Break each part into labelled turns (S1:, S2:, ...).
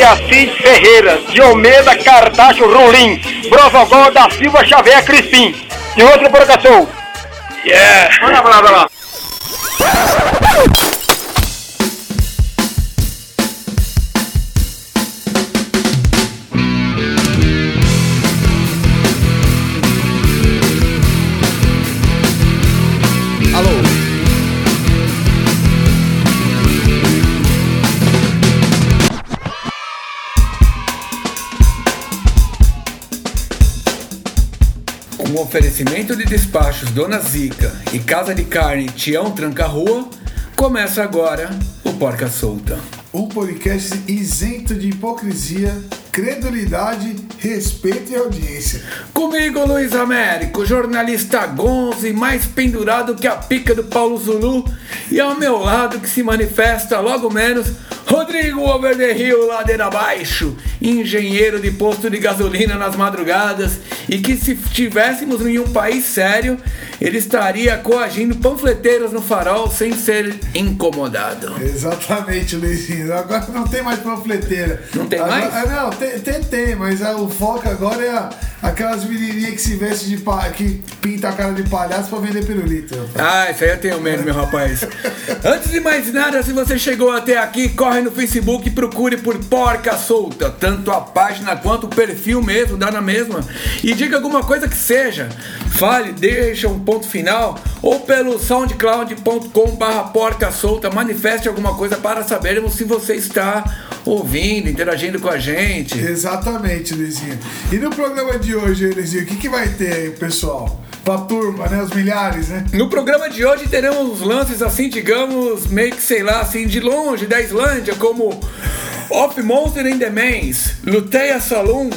S1: de Assis Ferreira, de Almeida Cartacho Rolim, Brovogó da Silva Xavier Crispim. E outro provocação. Yeah! Bora lá, bora
S2: oferecimento de despachos Dona Zica e Casa de Carne Tião Tranca Rua, começa agora o Porca Solta.
S3: Um podcast isento de hipocrisia, credulidade, respeito e audiência.
S2: Comigo, Luiz Américo, jornalista gonzo e mais pendurado que a pica do Paulo Zulu. E ao meu lado, que se manifesta logo menos, Rodrigo Over the Hill, ladeira abaixo, engenheiro de posto de gasolina nas madrugadas. E que se estivéssemos em um país sério, ele estaria coagindo panfleteiros no farol sem ser incomodado.
S3: Exatamente, Luizinho. Agora não tem mais panfleteira.
S2: Não tem
S3: Agora-
S2: mais?
S3: ah, Não, tem, tem, tem, mas o foco agora é a- aquelas menininhas que se vestem de pa- que pinta a cara de palhaço pra vender pirulito.
S2: Ah, isso aí eu tenho medo, meu rapaz. Antes de mais nada, se você chegou até aqui, corre no Facebook e procure por Porca Solta. Tanto a página quanto o perfil mesmo, dá na mesma. E diga alguma coisa que seja. Fale, deixa um ponto final. Ou pelo soundcloud.com barra Porca Solta. Manifeste alguma coisa para sabermos se você está ouvindo, interagindo com a gente.
S3: Exatamente, Luizinho. E no programa de hoje, Luizinho, o que, que vai ter aí, pessoal? Pra turma, né? Os milhares, né?
S2: No programa de hoje teremos lances assim, digamos, meio que sei lá, assim, de longe da Islândia, como Off Monster in the Mains, Luteia Saloon.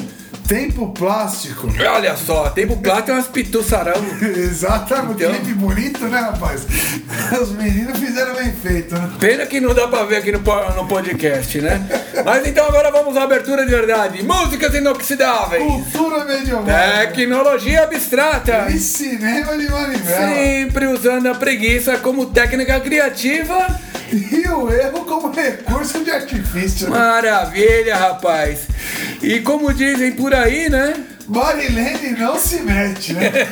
S3: Tempo plástico.
S2: Olha só, tempo plata e umas pitu sarão.
S3: Exatamente.
S2: Então-
S3: Clipe bonito, né, rapaz? Os meninos fizeram bem feito, né?
S2: Pena que não dá pra ver aqui no, no podcast, né? Mas então agora vamos à abertura de verdade. Músicas inoxidáveis.
S3: Cultura medieval.
S2: Tecnologia abstrata.
S3: E cinema de manivela.
S2: Sempre usando a preguiça como técnica criativa.
S3: E o erro como recurso de artifício. né?
S2: Maravilha, rapaz. E como dizem por aí, né?
S3: Marilene não se mete, né?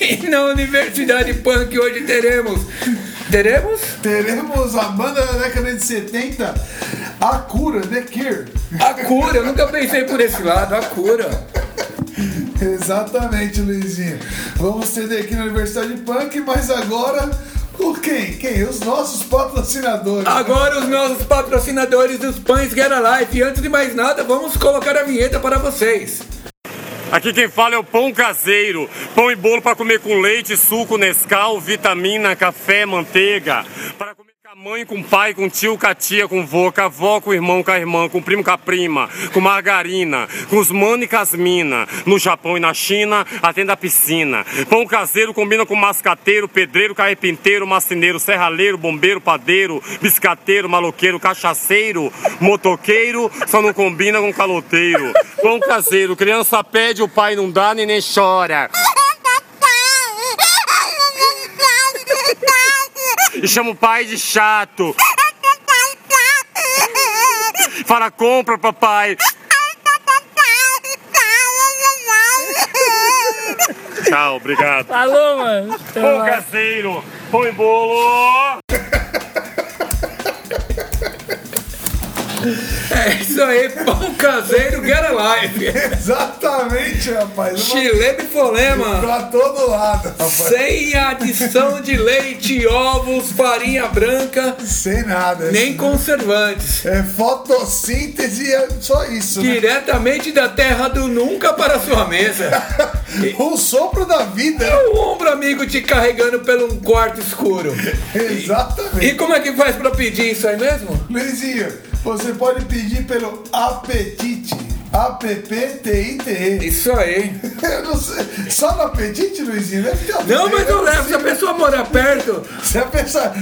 S2: E na Universidade Punk hoje teremos. Teremos?
S3: Teremos a banda da década de 70, A Cura, The Cure.
S2: A cura. Eu nunca pensei por esse lado. A cura.
S3: Exatamente, Luizinho. Vamos ter aqui na Universidade Punk, mas agora. O quem? Quem? Os nossos patrocinadores.
S2: Agora os nossos patrocinadores dos pães Get Alive. E antes de mais nada, vamos colocar a vinheta para vocês.
S4: Aqui quem fala é o pão caseiro. Pão e bolo para comer com leite, suco, Nescau, vitamina, café, manteiga. Para comer com a mãe, com o pai, com o tio, com a tia, com vô, com a avó, com o irmão, com a irmã, com o primo, com a prima, com margarina, com os mano e com as. No Japão e na China, até na piscina. Pão caseiro combina com mascateiro, pedreiro, carpinteiro, marceneiro, serralheiro, bombeiro, padeiro, biscateiro, maloqueiro, cachaceiro, motoqueiro, só não combina com caloteiro. Pão caseiro, criança pede, o pai não dá, nem nem chora. E chama o pai de chato. Fala, compra, papai. Tchau, obrigado.
S5: Falou, mano. Até
S4: Pão
S5: mais.
S4: caseiro, pão e bolo.
S2: É isso aí, pão caseiro Get Alive.
S3: Exatamente, rapaz. Uma-
S2: Chileme Folema.
S3: Pra todo lado, rapaz.
S2: Sem adição de leite, ovos, farinha branca,
S3: Sem nada.
S2: nem conservantes.
S3: É fotossíntese, é só isso, né?
S2: Diretamente da terra do nunca para sua mesa.
S3: O sopro da vida.
S2: O ombro amigo te carregando pelo um quarto escuro.
S3: Exatamente.
S2: E como é que faz pra pedir isso aí mesmo?
S3: Luizinho, você pode pedir pelo Apetite. A-P-P-T-I-T-E.
S2: Isso aí.
S3: Eu não sei. Só no Apetite, Luizinho?
S2: Não, mas eu
S3: não
S2: levo. Se a pessoa morar perto,
S3: Se a pessoa.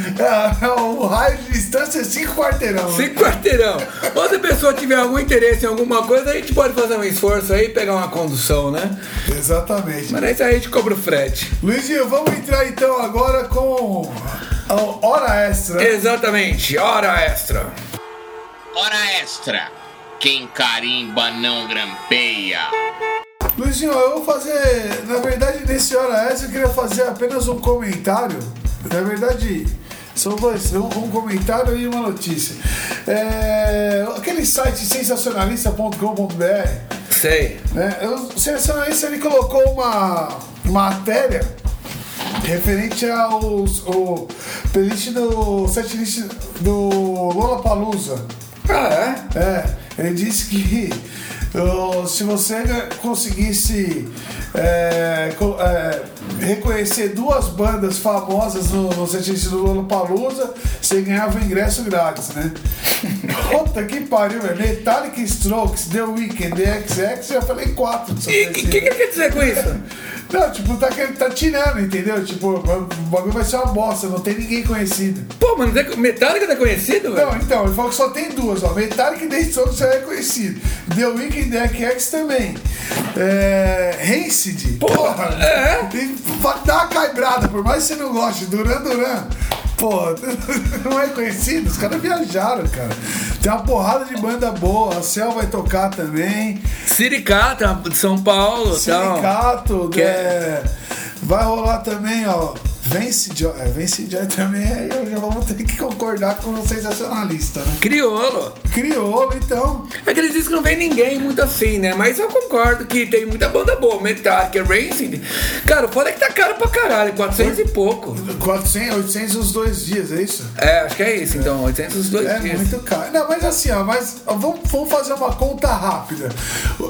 S3: o raio de distância é 5 quarteirão.
S2: cinco quarteirão. Ou se a pessoa tiver algum interesse em alguma coisa, a gente pode fazer um esforço aí e pegar uma condução, né?
S3: Exatamente.
S2: Mas aí a gente cobra o frete.
S3: Luizinho, vamos entrar então agora com Hora extra.
S2: Exatamente, hora extra.
S5: Hora extra. Quem carimba não grampeia.
S3: Luizinho, eu vou fazer. Na verdade, nesse hora extra eu queria fazer apenas um comentário. Na verdade, são dois, um, um comentário e uma notícia. É, aquele site sensacionalista.com.br,
S2: Sei.
S3: né? O sensacionalista ele colocou uma matéria referente aos o playlist do setlist do Lollapalooza.
S2: Ah, é?
S3: É, ele disse que se você conseguisse é, é, reconhecer duas bandas famosas no, no setlist do Lollapalooza, você ganhava o ingresso grátis, né? Puta que pariu, velho. Metallica, Strokes, The Weeknd, The XX, já falei quatro.
S2: E o que, que, que ele quer dizer com isso?
S3: Não, tipo, tá, tá tirando, entendeu? Tipo, o bagulho vai ser uma bosta, não tem ninguém conhecido.
S2: Pô, é- Metallica tá conhecido, velho?
S3: Não, então, ele falou que só tem duas, ó. Metallica e The Strokes já é conhecido. The Weeknd e The X também. É. Rancid. Porra.
S2: é.
S3: Vai dar uma caibrada, por mais que você não goste. Duran Duran. Pô, não é conhecido? Os caras viajaram, cara. Tem uma porrada de banda boa. A Cell vai tocar também.
S2: Siricata de São Paulo e tal. Que
S3: é, Vai rolar também, ó. Vence Joy. É, Vence Joy também. Eu já vou ter que concordar com o sensacionalista, né?
S2: Criolo.
S3: Crioulo, então.
S2: É que eles dizem que não vem ninguém muito assim, né? Mas eu concordo que tem muita banda boa. Metallica, Racing. Cara, o foda é que tá caro pra caralho. 400 e pouco.
S3: 400, 800 os dois dias, é isso?
S2: É, acho que é isso então. 800 os dois
S3: É
S2: dias.
S3: muito caro. Não, mas assim, ó, mas vamos, vamos fazer uma conta rápida.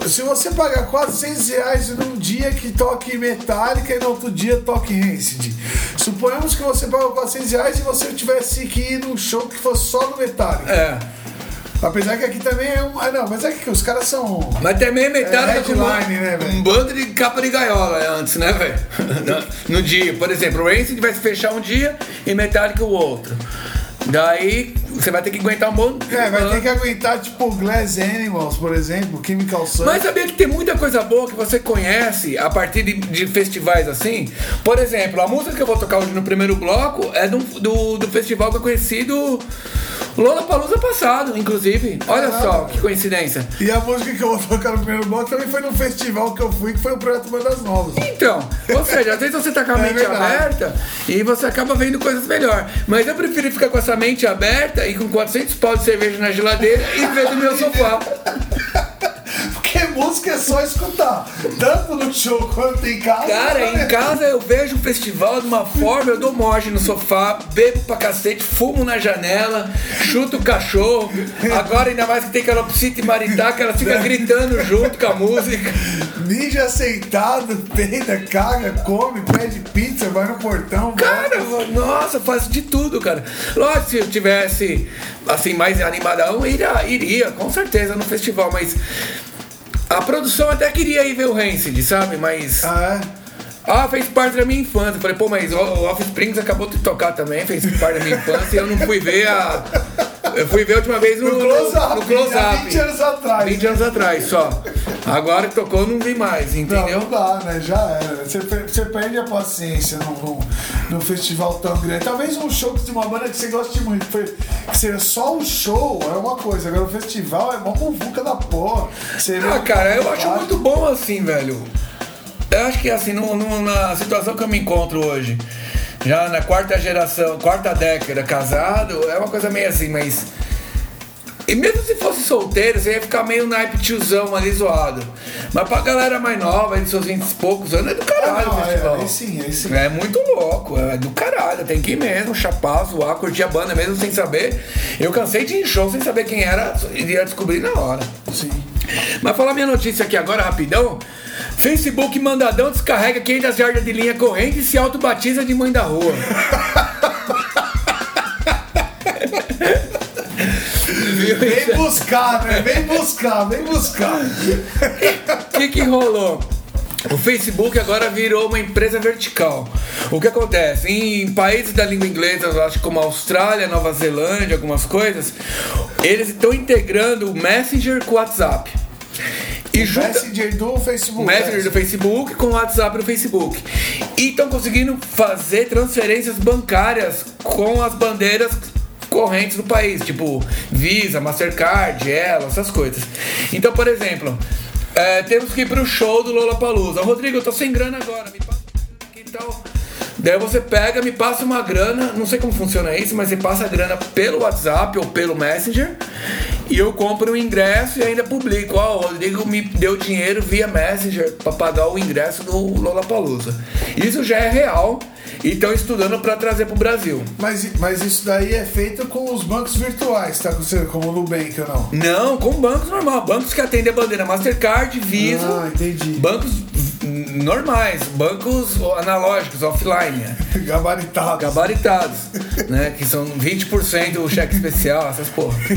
S3: Se você pagar 400 reais num dia que toque Metallica e no outro dia toque Rancid, suponhamos que você pagou 400 reais e você tivesse que ir num show que fosse só do Metallica.
S2: É.
S3: Apesar que aqui também é um. Ah, não, mas é que os caras são.
S2: Mas também Metallica
S3: É,
S2: com uma-
S3: headline, né,
S2: um bando de capa de gaiola antes, né, velho? no, no dia. Por exemplo, o Racing vai se fechar um dia e Metallica o outro. Daí você vai ter que aguentar um monte.
S3: É, vai ter que aguentar, tipo, Glass Animals, por exemplo, Chemical Sun.
S2: Mas sabia que tem muita coisa boa que você conhece a partir de, de festivais assim? Por exemplo, a música que eu vou tocar hoje no primeiro bloco é do, do, do festival que eu conheci do Lola Palusa passado, inclusive. Olha só que coincidência.
S3: E a música que eu vou tocar no primeiro bloco também foi num festival que eu fui, que foi o Projeto Bandas Novas.
S2: Então, ou seja, às vezes você tá com a
S3: É
S2: mente
S3: verdade.
S2: aberta e você acaba vendo coisas melhor. Mas eu prefiro ficar com essa mente aberta e com 400 pau de cerveja na geladeira e ver do meu sofá.
S3: Porque música é só escutar. Tanto no show quanto em casa.
S2: Cara, em casa eu vejo o festival de uma forma, eu dou morte no sofá, bebo pra cacete, fumo na janela, chuto o cachorro. Agora ainda mais que tem calopsita e maritaca, ela fica gritando junto com a música.
S3: Ninja sentado, peida, caga, come, pede pizza, vai no portão.
S2: Cara,
S3: volta.
S2: nossa, faz de tudo, cara. Lógico, se eu tivesse, assim, mais animadão, iria, iria, com certeza, no festival, mas... A produção até queria ir ver o Rancid, sabe? Mas...
S3: Ah,
S2: Ah, fez parte da minha infância. Falei, pô, mas o o Offsprings acabou de tocar também, fez parte da minha infância e eu não fui ver a. Eu fui ver a última vez no,
S3: No close-up,
S2: close
S3: há
S2: up.
S3: 20 anos atrás.
S2: 20 anos atrás só. Agora que tocou, não vi mais,
S3: Não,
S2: entendeu?
S3: não dá, né? Já era. Você, você perde a paciência num, num, festival tão grande. Talvez um show de uma banda que você goste muito. Que seja só o show é uma coisa. Agora o festival é uma muvuca da porra. Você
S2: Ah,
S3: um
S2: cara, eu acho muito bom assim, velho. Eu acho que assim, no, no- na situação que eu me encontro hoje, já na quarta geração, quarta década casado, é uma coisa meio assim, mas. E mesmo se fosse solteiro, você ia ficar meio naipe tiozão ali zoado. Mas pra galera mais nova, aí de seus 20 e poucos anos, é do caralho
S3: Ah, não,
S2: o festival.
S3: é, aí sim, aí sim.
S2: É muito louco, é do caralho. Tem que ir mesmo, chapar, zoar, curtir a banda mesmo sem saber. Eu cansei de ir em show sem saber quem era, iria descobrir na hora.
S3: Sim.
S2: Mas falar minha notícia aqui agora, rapidão. Facebook mandadão descarrega 500 jardas de linha corrente e se autobatiza de mãe da rua.
S3: Vem buscar, né? Vem buscar, vem buscar.
S2: O que que rolou? O Facebook agora virou uma empresa vertical. O que acontece? Em países da língua inglesa, eu acho como Austrália, Nova Zelândia, algumas coisas, eles estão integrando o Messenger com o WhatsApp. E
S3: o
S2: junta-
S3: Messenger do Facebook.
S2: o Messenger do Facebook com o WhatsApp do Facebook. E estão conseguindo fazer transferências bancárias com as bandeiras correntes do país, tipo Visa, Mastercard, Elo, essas coisas. Então, por exemplo, é, temos que ir pro show do Lollapalooza. Rodrigo, eu tô sem grana agora, me passa uma grana aqui e tal. Daí você pega, me passa uma grana, não sei como funciona isso, mas você passa a grana pelo WhatsApp ou pelo Messenger e eu compro o ingresso e ainda publico. Ó, o Rodrigo me deu dinheiro via Messenger para pagar o ingresso do Lollapalooza. Isso já é real e estão estudando para trazer pro Brasil.
S3: Mas, mas isso daí é feito com os bancos virtuais, tá? Como o Nubank ou não?
S2: Não, com bancos normal, bancos que atendem a bandeira Mastercard, Visa,
S3: Ah, entendi.
S2: bancos normais, bancos analógicos, offline. né?
S3: Gabaritado.
S2: gabaritados, né? Que são 20% o cheque especial, essas porra.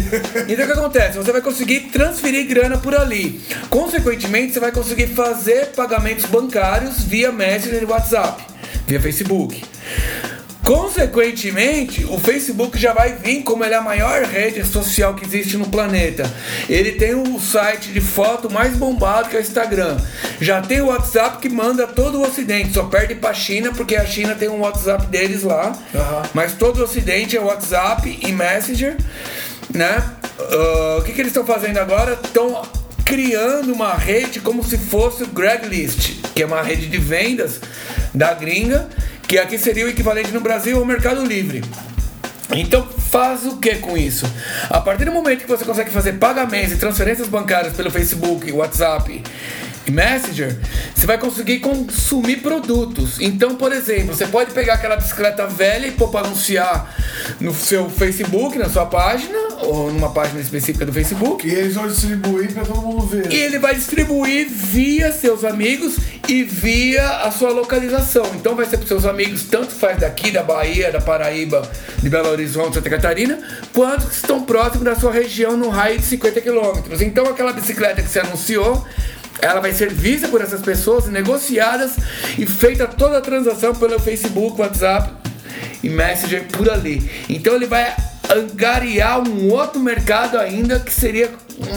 S2: Então o que acontece? Você vai conseguir transferir grana por ali. Consequentemente, você vai conseguir fazer pagamentos bancários via Messenger e WhatsApp, via Facebook. Consequentemente, o Facebook já vai vir como ele é a maior rede social que existe no planeta. Ele tem o site de foto mais bombado que é o Instagram. Já tem o WhatsApp que manda todo o Ocidente. Só perde pra China porque a China tem um WhatsApp deles lá.
S3: Aham.
S2: Mas todo o Ocidente é WhatsApp e Messenger, né? Ah, o que, que eles estão fazendo agora? Estão criando uma rede como se fosse o Craigslist, que é uma rede de vendas da gringa, que aqui seria o equivalente no Brasil ao Mercado Livre. Então faz o que com isso? A partir do momento que você consegue fazer pagamentos e transferências bancárias pelo Facebook, WhatsApp Messenger, você vai conseguir consumir produtos. Então, por exemplo, você pode pegar aquela bicicleta velha e pôr para anunciar no seu Facebook, na sua página, ou numa página específica do Facebook.
S3: E eles vão distribuir pra todo mundo ver.
S2: E ele vai distribuir via seus amigos e via a sua localização. Então vai ser para seus amigos, tanto faz daqui, da Bahia, da Paraíba, de Belo Horizonte, Santa Catarina, quanto que estão próximos da sua região no raio de 50 quilômetros. Então aquela bicicleta que você anunciou, ela vai ser vista por essas pessoas, negociadas e feita toda a transação pelo Facebook, WhatsApp e Messenger por ali. Então ele vai angariar um outro mercado ainda que seria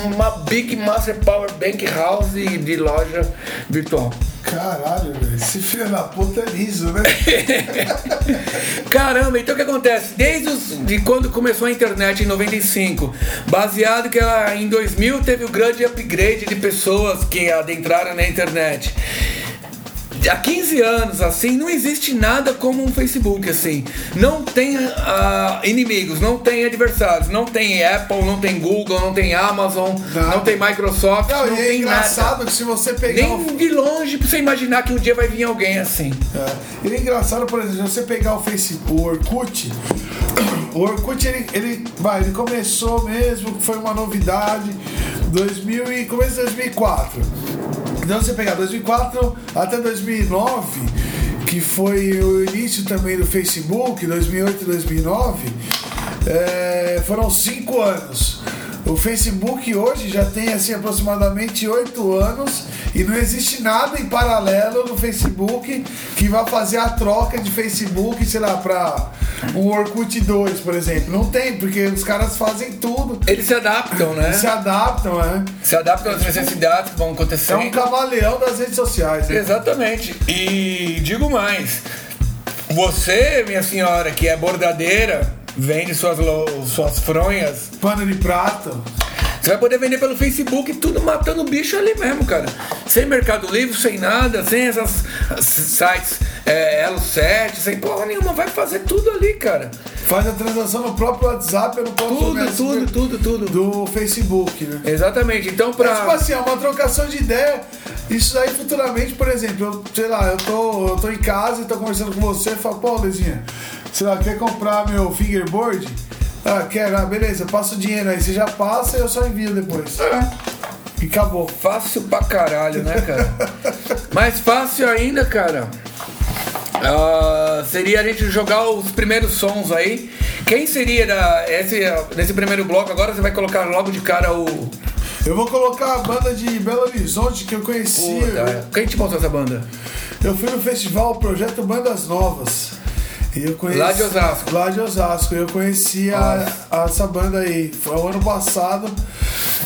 S2: uma Big Master Power Bank House de loja virtual.
S3: Caralho, velho. Esse filho da puta é liso, né?
S2: Caramba, então o que acontece? Desde os, de quando começou a internet em 95, baseado que ela, em 2000 teve o grande upgrade de pessoas que adentraram na internet. Há 15 anos, assim, não existe nada como um Facebook, assim. Não tem ah, inimigos, não tem adversários, não tem Apple, não tem Google, não tem Amazon,
S3: Nada.
S2: não tem Microsoft,
S3: Não,
S2: não,
S3: e é engraçado
S2: nada.
S3: que se você pegar o
S2: Nem de longe pra você imaginar que um dia vai vir alguém assim.
S3: É. Ele é engraçado, por exemplo, se você pegar o Facebook, o Orkut, o Orkut ele, ele, vai, ele começou mesmo, foi uma novidade, 2000 e começo de 2004. Então você pegar 2004 até 2009, que foi o início também do Facebook, 2008 e 2009, é, foram cinco anos. O Facebook hoje já tem assim aproximadamente oito anos e não existe nada em paralelo no Facebook que vá fazer a troca de Facebook, sei lá, para um Orkut 2, por exemplo. Não tem, porque os caras fazem tudo,
S2: Eles se adaptam, né?
S3: se adaptam, né?
S2: Se adaptam às necessidades que vão
S3: É
S2: acontecendo.
S3: um camaleão das redes sociais. Né?
S2: Exatamente. E digo mais. Você, minha senhora, que é bordadeira, vende suas, suas fronhas.
S3: Pano de prata.
S2: Você vai poder vender pelo Facebook, tudo matando o bicho ali mesmo, cara. Sem Mercado Livre, sem nada, sem essas sites é, Elo 7, sem porra nenhuma. Vai fazer tudo ali, cara.
S3: Faz a transação no próprio WhatsApp no próprio
S2: Tudo, tudo, tudo, tudo.
S3: do Facebook, né?
S2: Exatamente. Então,
S3: É tipo
S2: pra.
S3: assim, é uma trocação de ideia. Isso aí futuramente, por exemplo, eu, sei lá, eu tô, eu tô em casa e tô conversando com você e falo, pô, Lezinha, sei lá, quer comprar meu fingerboard? Ah, quero, ah, beleza, passa o dinheiro aí, você já passa e eu só envio depois. E acabou.
S2: Fácil pra caralho, né, cara? Mais fácil ainda, cara. ah, seria a gente jogar os primeiros sons aí. Quem seria da, esse, nesse primeiro bloco? Agora você vai colocar logo de cara o.
S3: Eu vou colocar a banda de Belo Horizonte que eu conheci.
S2: Puta, quem te mostrou essa banda?
S3: Eu fui no festival Projeto Bandas Novas. Eu conheci,
S2: Lá de Osasco.
S3: Lá de Osasco. Eu conheci a, a- essa banda aí. Foi o ano passado.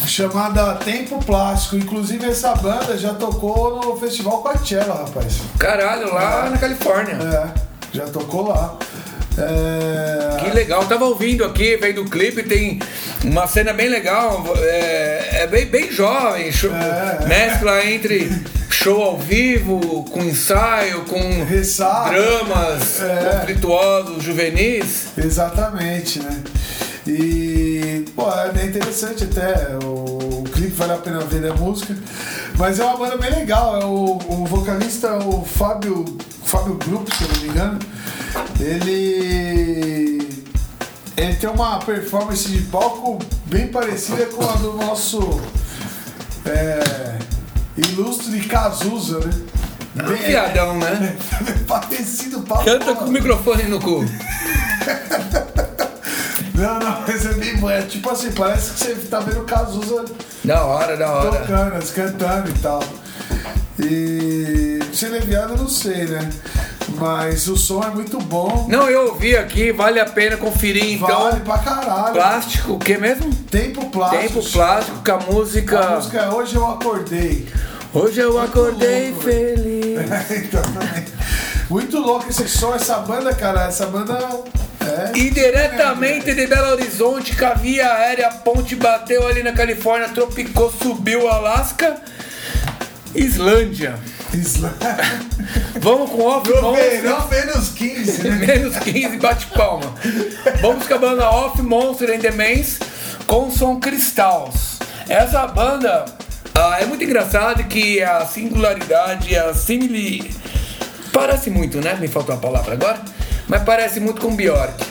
S3: chamada Tempo Plástico. Inclusive essa banda já tocou no Festival Coachella, rapaz.
S2: Caralho, lá na Califórnia.
S3: É, já tocou lá. É...
S2: Que legal, tava ouvindo aqui, vendo o clipe, tem uma cena bem legal, é, é bem, bem jovem,
S3: É, é.
S2: mescla entre show ao vivo, com ensaio, com
S3: Ressaca.
S2: dramas
S3: É.
S2: conflituosos, juvenis.
S3: Exatamente, né? E, pô, é bem interessante até. O, o clipe vale a pena ver a música. Mas é uma banda bem legal. É o, o vocalista, o Fábio, Fábio Grupo, se eu não me engano. Ele. Ele tem uma performance de palco bem parecida com a do nosso é, ilustre Cazuza, né? Bem,
S2: Viadão, né?
S3: parecido pra
S2: Canta com o microfone no cu.
S3: Não, não, mas é bem bom. É tipo assim, parece que você tá vendo o Cazuza
S2: Da hora, da hora.
S3: tocando, cantando e tal. E se ele viado, eu não sei, né? Mas o som é muito bom.
S2: Não, eu ouvi aqui, vale a pena conferir então.
S3: Vale pra caralho.
S2: Plástico, o que mesmo?
S3: Tempo plástico.
S2: Tempo plástico com a música.
S3: A música é Hoje Eu Acordei.
S2: Hoje eu acordei
S3: louco.
S2: feliz.
S3: Exatamente. muito louco esse som, essa banda, cara. Essa banda é.
S2: E diretamente de Belo Horizonte, com a via aérea, a ponte bateu ali na Califórnia, tropicou, subiu Alasca, Islândia.
S3: Isla-
S2: Vamos com Off
S3: No
S2: Monster.
S3: verão, menos 15, né?
S2: Menos 15, bate palma. Vamos com a banda Off Monster and the Mans com som Cristals. Essa banda ah, é muito engraçado que a singularidade, a simili... Parece muito, né? Me faltou a palavra agora. Mas parece muito com Bjork.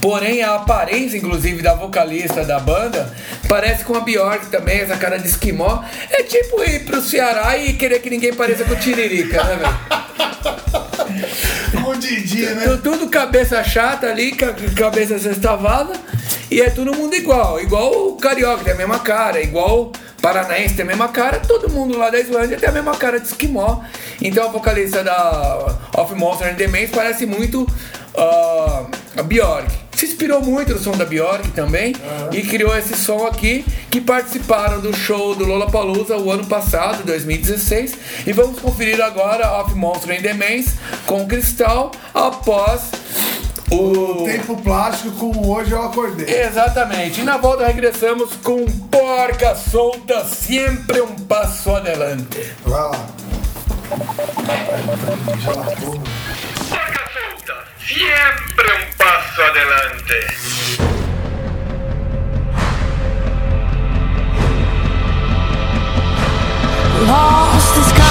S2: Porém, a aparência, inclusive, da vocalista da banda parece com a Bjork também, essa cara de esquimó. É tipo ir pro Ceará e querer que ninguém pareça com o Tiririca, né, velho?
S3: Um Didi, né?
S2: Tu- Tudo cabeça chata ali, ca- cabeça sextavada, e é todo mundo igual. Igual o carioca tem a mesma cara, igual o paranaense tem a mesma cara, todo mundo lá da Islândia tem a mesma cara de esquimó. Então a vocalista da Of Monster and the Mans parece muito ah, a Bjork. Se inspirou muito no som da Bjork também e criou esse som aqui que participaram do show do Lollapalooza o ano passado, 2016. E vamos conferir agora Of Monster and the Mans com Cristal após o...
S3: Tempo plástico com Hoje Eu Acordei.
S2: Exatamente. E na volta regressamos com Porca Solta, sempre um passo adelante.
S3: Vai lá. Já lá,
S2: Solta, sempre um passo adelante.
S6: Lost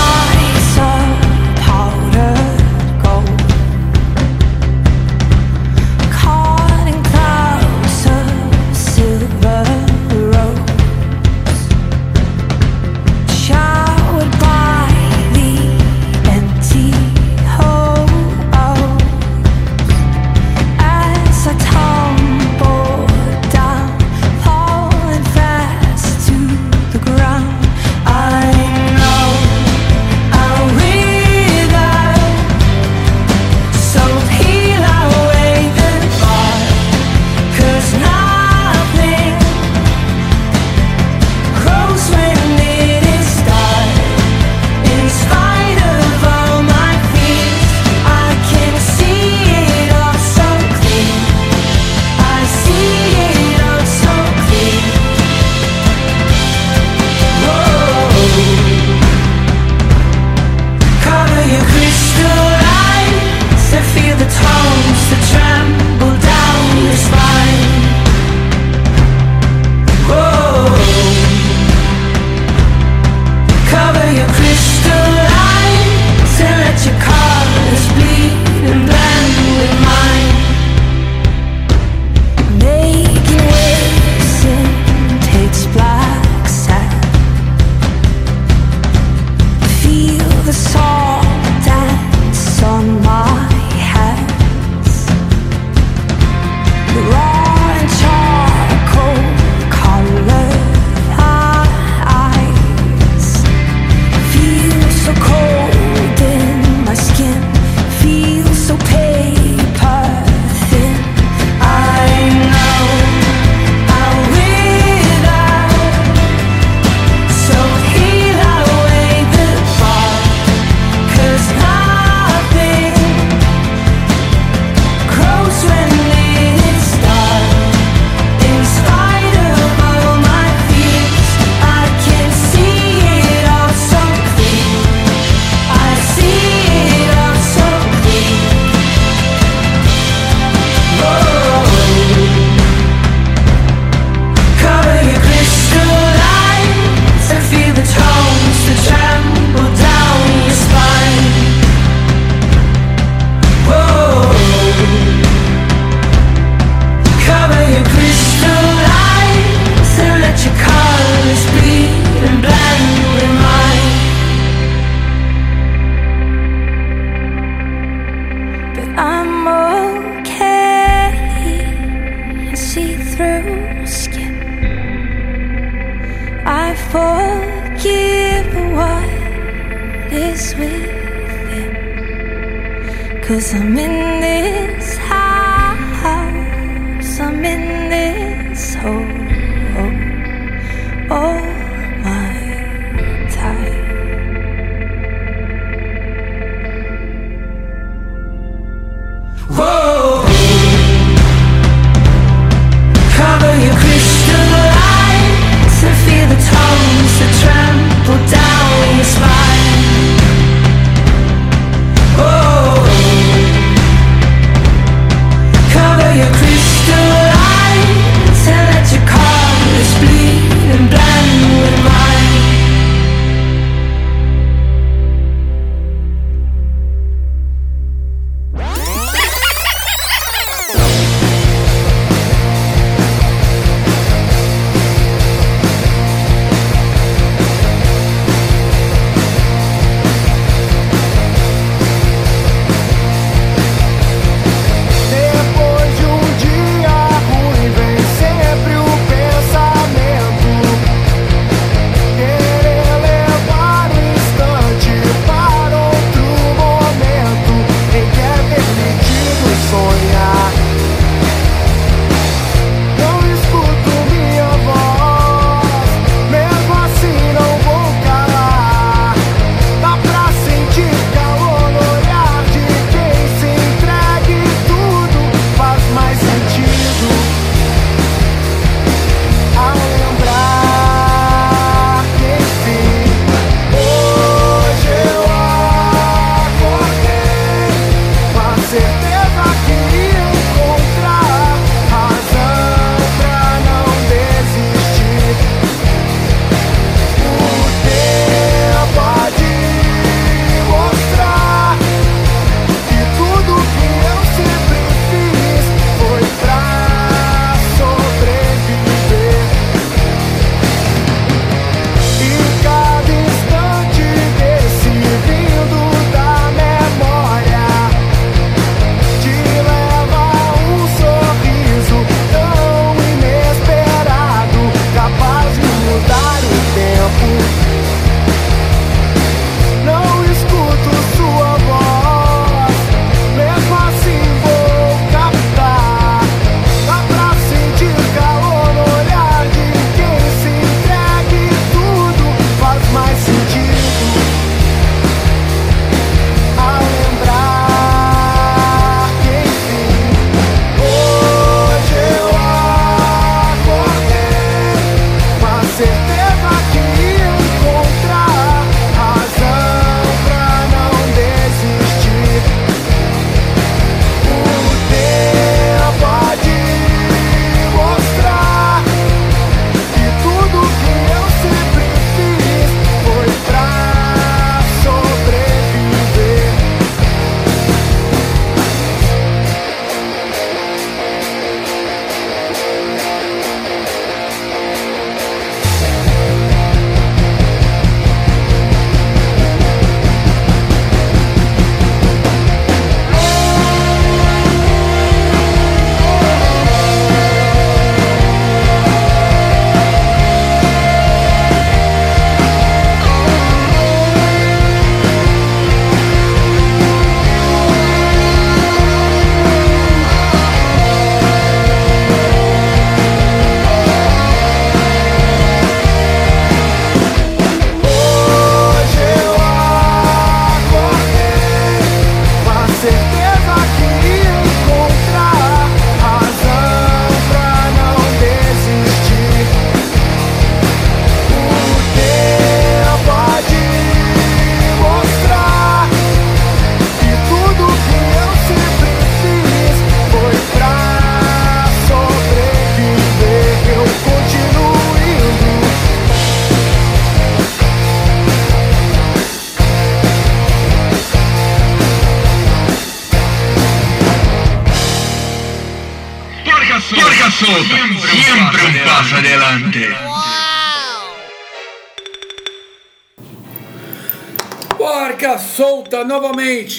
S7: solta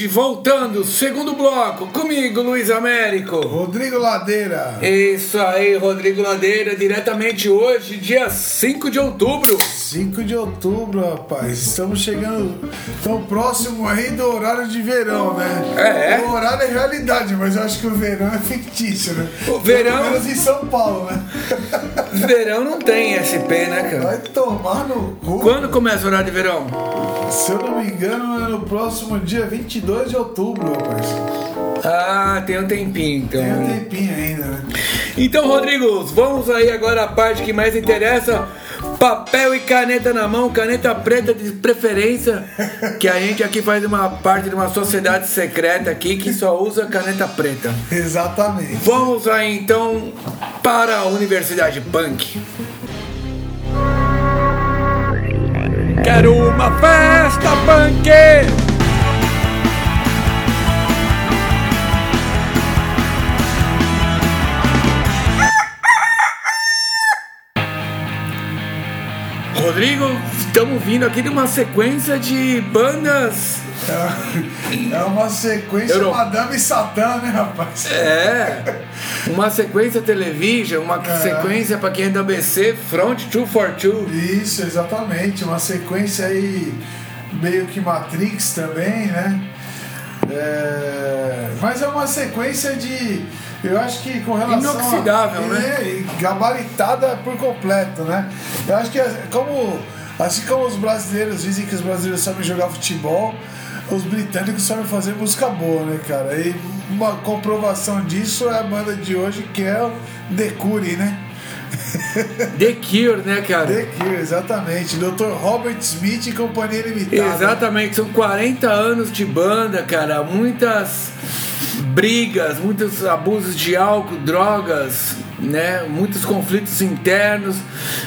S2: voltando, segundo bloco, comigo, Luiz Américo.
S3: Rodrigo Ladeira.
S2: Isso aí, Rodrigo Ladeira, diretamente hoje, dia 5 de outubro.
S3: 5 de outubro, rapaz. Estamos chegando tão próximo aí do horário de verão, né?
S2: É, é.
S3: O horário é realidade, mas eu acho que o verão é fictício, né?
S2: O verão-
S3: Pelo menos em São Paulo, né?
S2: Verão não tem SP, né, cara?
S3: Vai tomar no cu.
S2: Quando começa o horário de verão?
S3: Se eu não me engano, é no próximo dia 22 de outubro, rapaz.
S2: Ah, tem um tempinho, então.
S3: Tem um tempinho ainda, né?
S2: Então, Rodrigo, vamos aí agora à parte que mais interessa. Papel e caneta na mão, caneta preta de preferência, que a gente aqui faz uma parte de uma sociedade secreta aqui que só usa caneta preta.
S3: Exatamente.
S2: Vamos aí então para a Universidade Punk. Quero uma festa punk! Rodrigo, estamos vindo aqui de uma sequência de bandas.
S3: É é uma sequência
S2: Euro-
S3: Madame Satã, né, rapaz?
S2: É, uma sequência television, uma sequência para quem é da BC, Front 242.
S3: Isso, exatamente. Uma sequência aí meio que Matrix também, né? É, Mas é uma sequência de. Eu acho que com relação.
S2: Inoxidável,
S3: a,
S2: né?
S3: É, e gabaritada por completo, né? Eu acho que como. Assim como os brasileiros dizem que os brasileiros sabem jogar futebol, os britânicos sabem fazer música boa, né, cara? E uma comprovação disso é a banda de hoje, que é o The Cure, né?
S2: The Cure, né, cara?
S3: The Cure, exatamente. Dr. Robert Smith e Companhia Limitada.
S2: Exatamente, são 40 anos de banda, cara. Muitas brigas, muitos abusos de álcool, drogas, né? Muitos conflitos internos,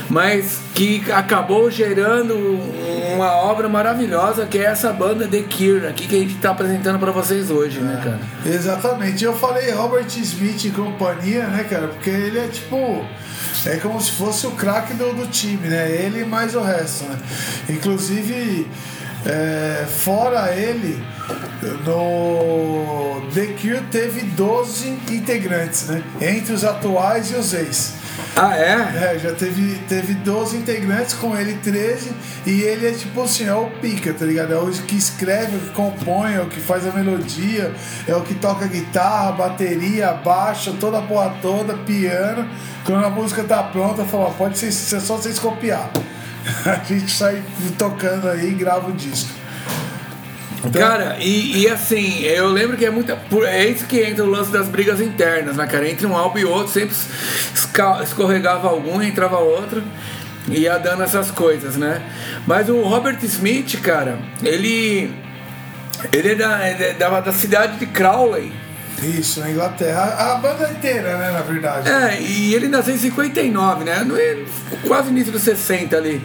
S2: mas que acabou gerando uma obra maravilhosa que é essa banda The Cure aqui que a gente tá apresentando pra vocês hoje, né, cara?
S3: Exatamente. Eu falei Robert Smith e companhia, né, cara? Porque ele é tipo. É como se fosse o craque do, do time, né? Ele mais o resto, né? Inclusive, é, fora ele, no The Cure teve 12 integrantes, né? Entre os atuais e os ex.
S2: Ah, é?
S3: É, já teve, teve 12 integrantes, com ele 13, e ele é tipo assim, é o pica, tá ligado? É o que escreve, o que compõe, é o que faz a melodia, é o que toca guitarra, bateria, baixo, toda a porra toda, piano. Quando a música tá pronta, fala, pode ser, é só vocês copiar. A gente sai tocando aí e grava o disco. Então-
S2: Cara, e, e assim, eu lembro que é muita. É isso que entra o lance das brigas internas, né, cara? Entre um álbum e outro, sempre escorregava algum, entrava outro, e ia dando essas coisas, né? Mas o Robert Smith, cara, ele. Ele é da, é da, da cidade de Crowley.
S3: Isso, na Inglaterra. A, a banda inteira, né, na verdade.
S2: É, e ele nasceu em 59, né? No, quase início dos 60 ali.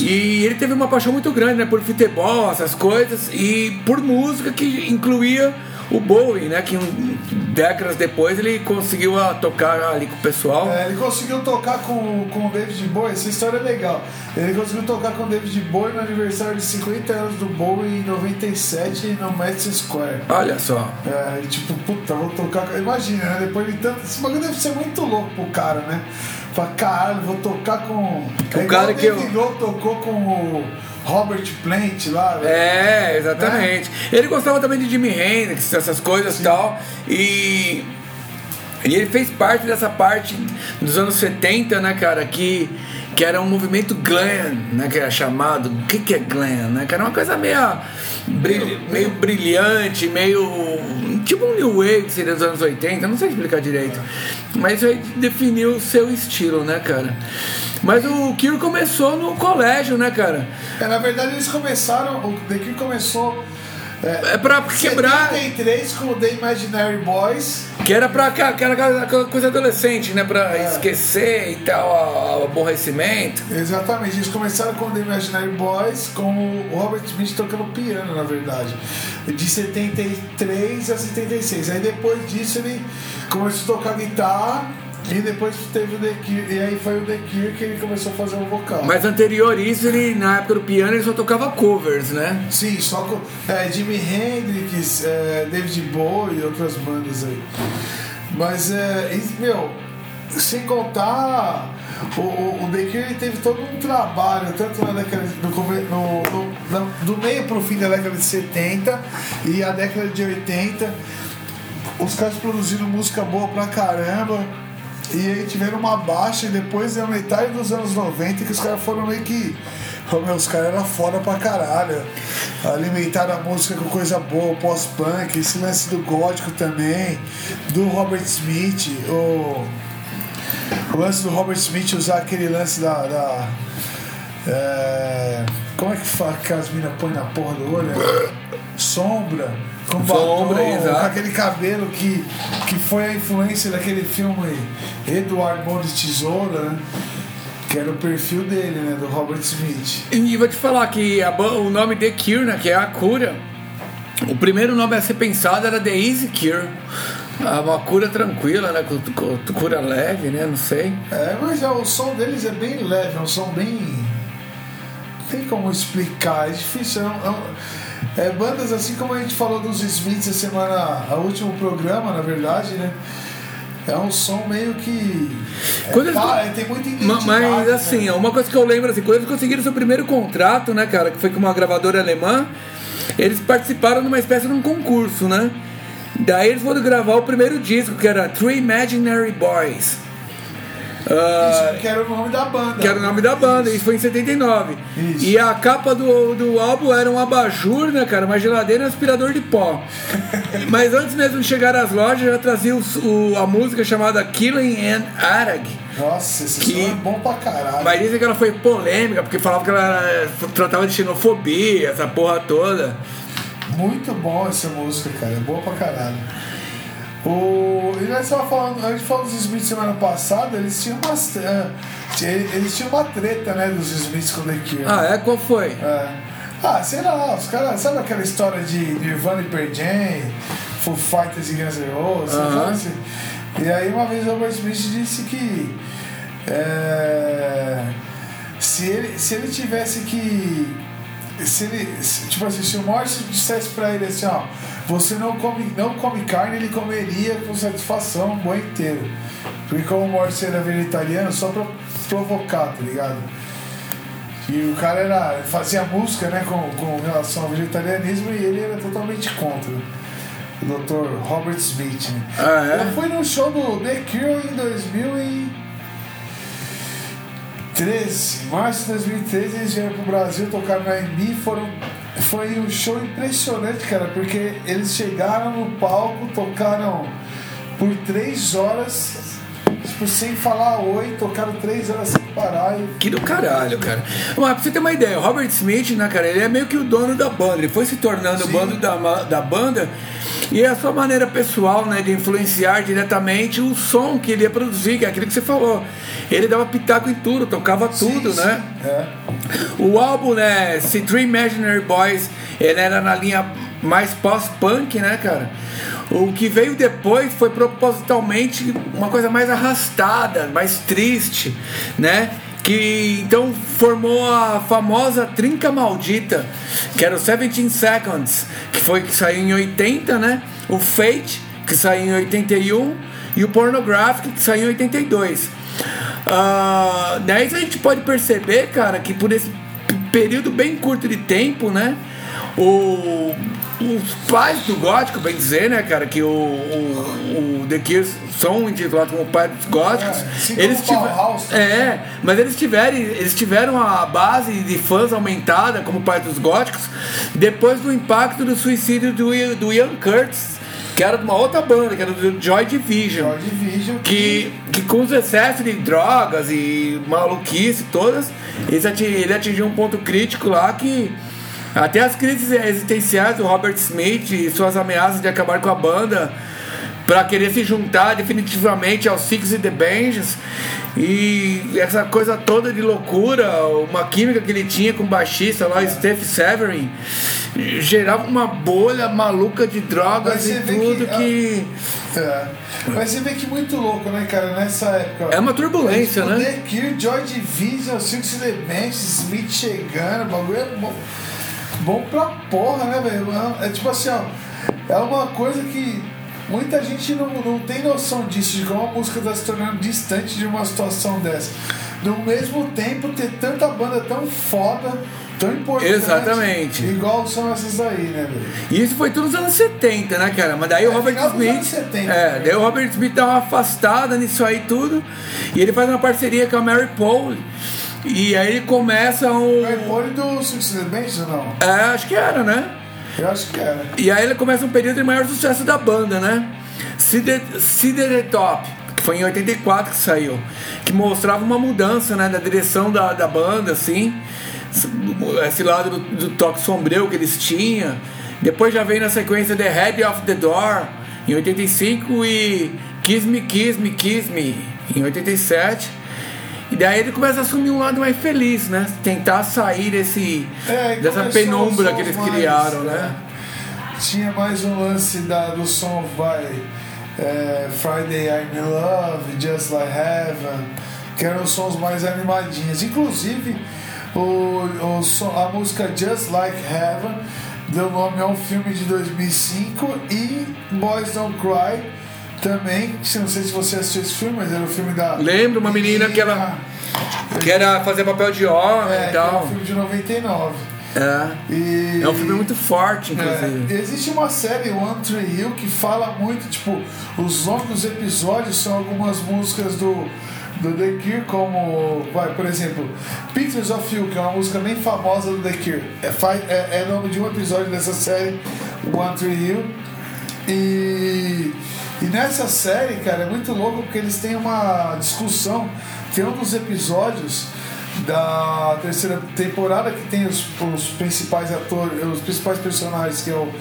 S2: E ele teve uma paixão muito grande, né? Por futebol, essas coisas, e por música que incluía o Bowie, né? Que um, décadas depois ele conseguiu tocar ali com o pessoal.
S3: É, ele conseguiu tocar com, com o David Bowie, essa história é legal. Ele conseguiu tocar com o David Bowie no aniversário de 50 anos do Bowie em 97 no Madison Square.
S2: Olha só.
S3: É, tipo, puta, vou tocar. Imagina, né? Depois de tanto. Esse bagulho deve ser muito louco pro cara, né? Fala, caralho, vou tocar com.
S2: O
S3: é
S2: cara que eu-
S3: tocou com o Robert Plant lá. né?
S2: É, exatamente. Ele gostava também de Jimi Hendrix, essas coisas e tal. E, e ele fez parte dessa parte dos anos 70, né, cara, que, que era um movimento glam, né, que era chamado. O que, que é glam, né? Que era uma coisa meio, meio brilhante, meio. Tipo um New Wave que seria dos anos 80, não sei explicar direito. Mas aí definiu o seu estilo, né, cara? Mas o Kiro começou no colégio, né, cara?
S3: É, na verdade, eles começaram. O The Cure começou.
S2: É pra quebrar.
S3: 73 com o The Imaginary Boys.
S2: Que era pra aquela, coisa adolescente, né? Pra esquecer e tal, o aborrecimento.
S3: Exatamente, eles começaram com The Imaginary Boys, com o Robert Smith tocando piano, na verdade, de 73 a 76. Aí depois disso ele começou a tocar guitarra E depois teve o The Cure, e aí foi o The Cure que ele começou a fazer o vocal.
S2: Mas anterior isso, ele, na época do piano, ele só tocava covers, né?
S3: Sim, só com é, Jimi Hendrix, é, David Bowie e outras bandas aí. Mas, é, e, meu, sem contar, o, o, o The Cure ele teve todo um trabalho, tanto na década no, no, no, na- do meio pro fim da década de 70 e a década de 80. Os caras produziram música boa pra caramba. E aí tiveram uma baixa e depois da metade dos anos 90 que os caras foram meio que. Meu, os caras eram foda pra caralho. Alimentaram a música com coisa boa, pós-punk, esse lance do gótico também, do Robert Smith, o, o lance do Robert Smith usar aquele lance da. da- é, como é que fala que as minas põem na porra do olho? Sombra, com
S2: Sombra,
S3: batom,
S2: exato.
S3: com aquele cabelo que, que foi a influência daquele filme Eduardo Mão de Tesoura, né? Que era o perfil dele, né? Do Robert Smith.
S2: E vou te falar que a o nome The Cure, né, que é a cura, o primeiro nome a ser pensado era The Easy Cure. Ah, Uma cura tranquila, né? Cura leve, né? Não sei.
S3: É, mas é, o som deles é bem leve, é um som bem. Não tem como explicar, é difícil. É, um- é é bandas assim como a gente falou dos Smiths a semana. O último programa, na verdade, né? É um som meio que. É,
S2: Quando eles-
S3: é, tem muita identidade.
S2: Mas assim,
S3: né?
S2: uma coisa que eu lembro assim, quando eles conseguiram seu primeiro contrato, né, cara, que foi com uma gravadora alemã, eles participaram de uma espécie de um concurso, né? Daí eles foram gravar o primeiro disco, que era Three Imaginary Boys. Ah,
S3: Isso, que era o nome da banda.
S2: que era o nome da banda, isso foi em 79.
S3: Isso.
S2: E a capa do, do álbum era um abajur, né, cara? Uma geladeira e um aspirador de pó. Mas antes mesmo de chegar às lojas, já trazia o- o- a música chamada Killing and Arag.
S3: Nossa, esse
S2: Que-
S3: som é bom pra caralho.
S2: Mas dizem que ela foi polêmica, porque falava que ela tratava de xenofobia, essa porra toda.
S3: Muito bom essa música, cara. É boa pra caralho. O... E nós falando, a gente falou dos Smiths semana passada, eles tinham umas. eh, Eles tinham uma treta, né, dos Smiths com o The Cure.
S2: Ah, é? Qual foi?
S3: É. Ah, sei lá, os caras. Sabe aquela história de Nirvana e Pearl Jam, Foo Fighters e Guns N' Roses?
S2: Aham.
S3: sabe assim? E aí uma vez o Robert Smith disse que. é, se, ele, se ele tivesse que. Se ele. se- tipo assim, se o Morrison dissesse pra ele assim, ó, você não come, não come carne, ele comeria com satisfação um boi inteiro. Porque como o Morrison era vegetariano, só pra provocar, tá ligado? E o cara era, fazia música né, com, com relação ao vegetarianismo e ele era totalmente contra. O Dr. Robert Smith. Né?
S2: Ah, é?
S3: Eu fui no show do The Cure em 2013. Março de 2013 eles vieram pro Brasil, tocaram na MB, foram. Foi um show impressionante, cara, porque eles chegaram no palco, tocaram por três horas, tipo, sem falar oi, tocaram três horas sem parar e
S2: Que do caralho, cara. Mas pra você ter uma ideia, o Robert Smith, né, cara, ele é meio que o dono da banda. Ele foi se tornando o dono da, da banda e é a sua maneira pessoal, né, de influenciar diretamente o som que ele ia produzir, que é aquilo que você falou. Ele dava pitaco em tudo, tocava tudo,
S3: Sim,
S2: né?
S3: sim, É.
S2: O álbum, né, esse Three Imaginary Boys, ele era na linha mais pós-punk, né, cara? O que veio depois foi propositalmente uma coisa mais arrastada, mais triste, né? Que então formou a famosa Trinca Maldita, que era o 17 Seconds, que foi que saiu em 80, né? O Fate, que saiu em 81, e o Pornographic, que saiu em 82. Ah, daí a gente pode perceber, cara, que por esse período bem curto de tempo, né? O, os pais do gótico, bem dizer, né, cara, que o, o, o The Cure são intitulados como pais dos góticos.
S3: É,
S2: eles tiveram, é, mas eles tiveram, eles tiveram a base de fãs aumentada como pais dos góticos depois do impacto do suicídio do, Ian- do Ian Curtis, que era de uma outra banda, que era do Joy Division
S3: Joy Division
S2: que, que com os excessos de drogas e maluquice todas, ele atingiu um ponto crítico lá que até as crises existenciais do Robert Smith e suas ameaças de acabar com a banda pra querer se juntar definitivamente aos Six e the Benches. E essa coisa toda de loucura, uma química que ele tinha com o baixista lá, o Steph Severin, gerava uma bolha maluca de drogas e tudo
S3: que-
S2: que.
S3: É. Mas você vê que muito louco, né, cara? Nessa época.
S2: É uma turbulência, né?
S3: The Cure, Joy Division, Six Elements, Smith chegando, o bagulho é bom, bom pra porra, né, velho? É tipo assim, ó. É uma coisa que muita gente não, não tem noção disso, de como a música tá se tornando distante de uma situação dessa. No mesmo tempo, ter tanta banda tão foda, tão importante.
S2: Exatamente.
S3: Igual são essas aí, né, velho?
S2: Isso foi tudo nos anos 70, né, cara? Mas daí o
S3: É,
S2: Robert
S3: final dos
S2: Smith.
S3: anos 70,
S2: é,
S3: né?
S2: daí o Robert Smith dá uma afastada nisso aí tudo. E ele faz uma parceria com a Mary Paul. E aí ele começa um.
S3: Vai pôr do Elements ou não?
S2: É, acho que era, né?
S3: Eu acho que era.
S2: E aí ele começa um período de maior sucesso da banda, né? Cider Cider the Top, que foi em 84 que saiu, que mostrava uma mudança, né, da direção da, da banda, assim, esse lado do, do toque sombrio que eles tinham. Depois já vem na sequência The Head of the Door, em 85, e Kiss Me, Kiss Me, Kiss Me, em 87. E daí ele começa a assumir um lado mais feliz, né? Tentar sair desse,
S3: É,
S2: dessa penumbra que eles
S3: mais,
S2: criaram, né?
S3: Tinha mais um lance da, do som vai é, Friday I'm in Love, Just Like Heaven, que eram os sons mais animadinhos. Inclusive, o, o a música Just Like Heaven deu nome a um filme de 2005 e Boys Don't Cry também. Não sei se você assistiu esse filme, mas era o filme da.
S2: Lembro, uma menina que ela- Que era fazer papel de homem
S3: É,
S2: e
S3: que é um
S2: tal.
S3: filme de 99.
S2: É.
S3: E...
S2: É um filme muito forte, inclusive.
S3: É, existe uma série, One Tree Hill, que fala muito, tipo, os nomes dos episódios são algumas músicas do, do The Cure, como, vai, por exemplo, Pictures of You, que é uma música bem famosa do The Cure. É, é, é nome de um episódio dessa série, One Tree Hill. E, e nessa série, cara, é muito louco porque eles têm uma discussão. Tem um dos episódios da terceira temporada que tem os, os principais atores, os principais personagens, que é o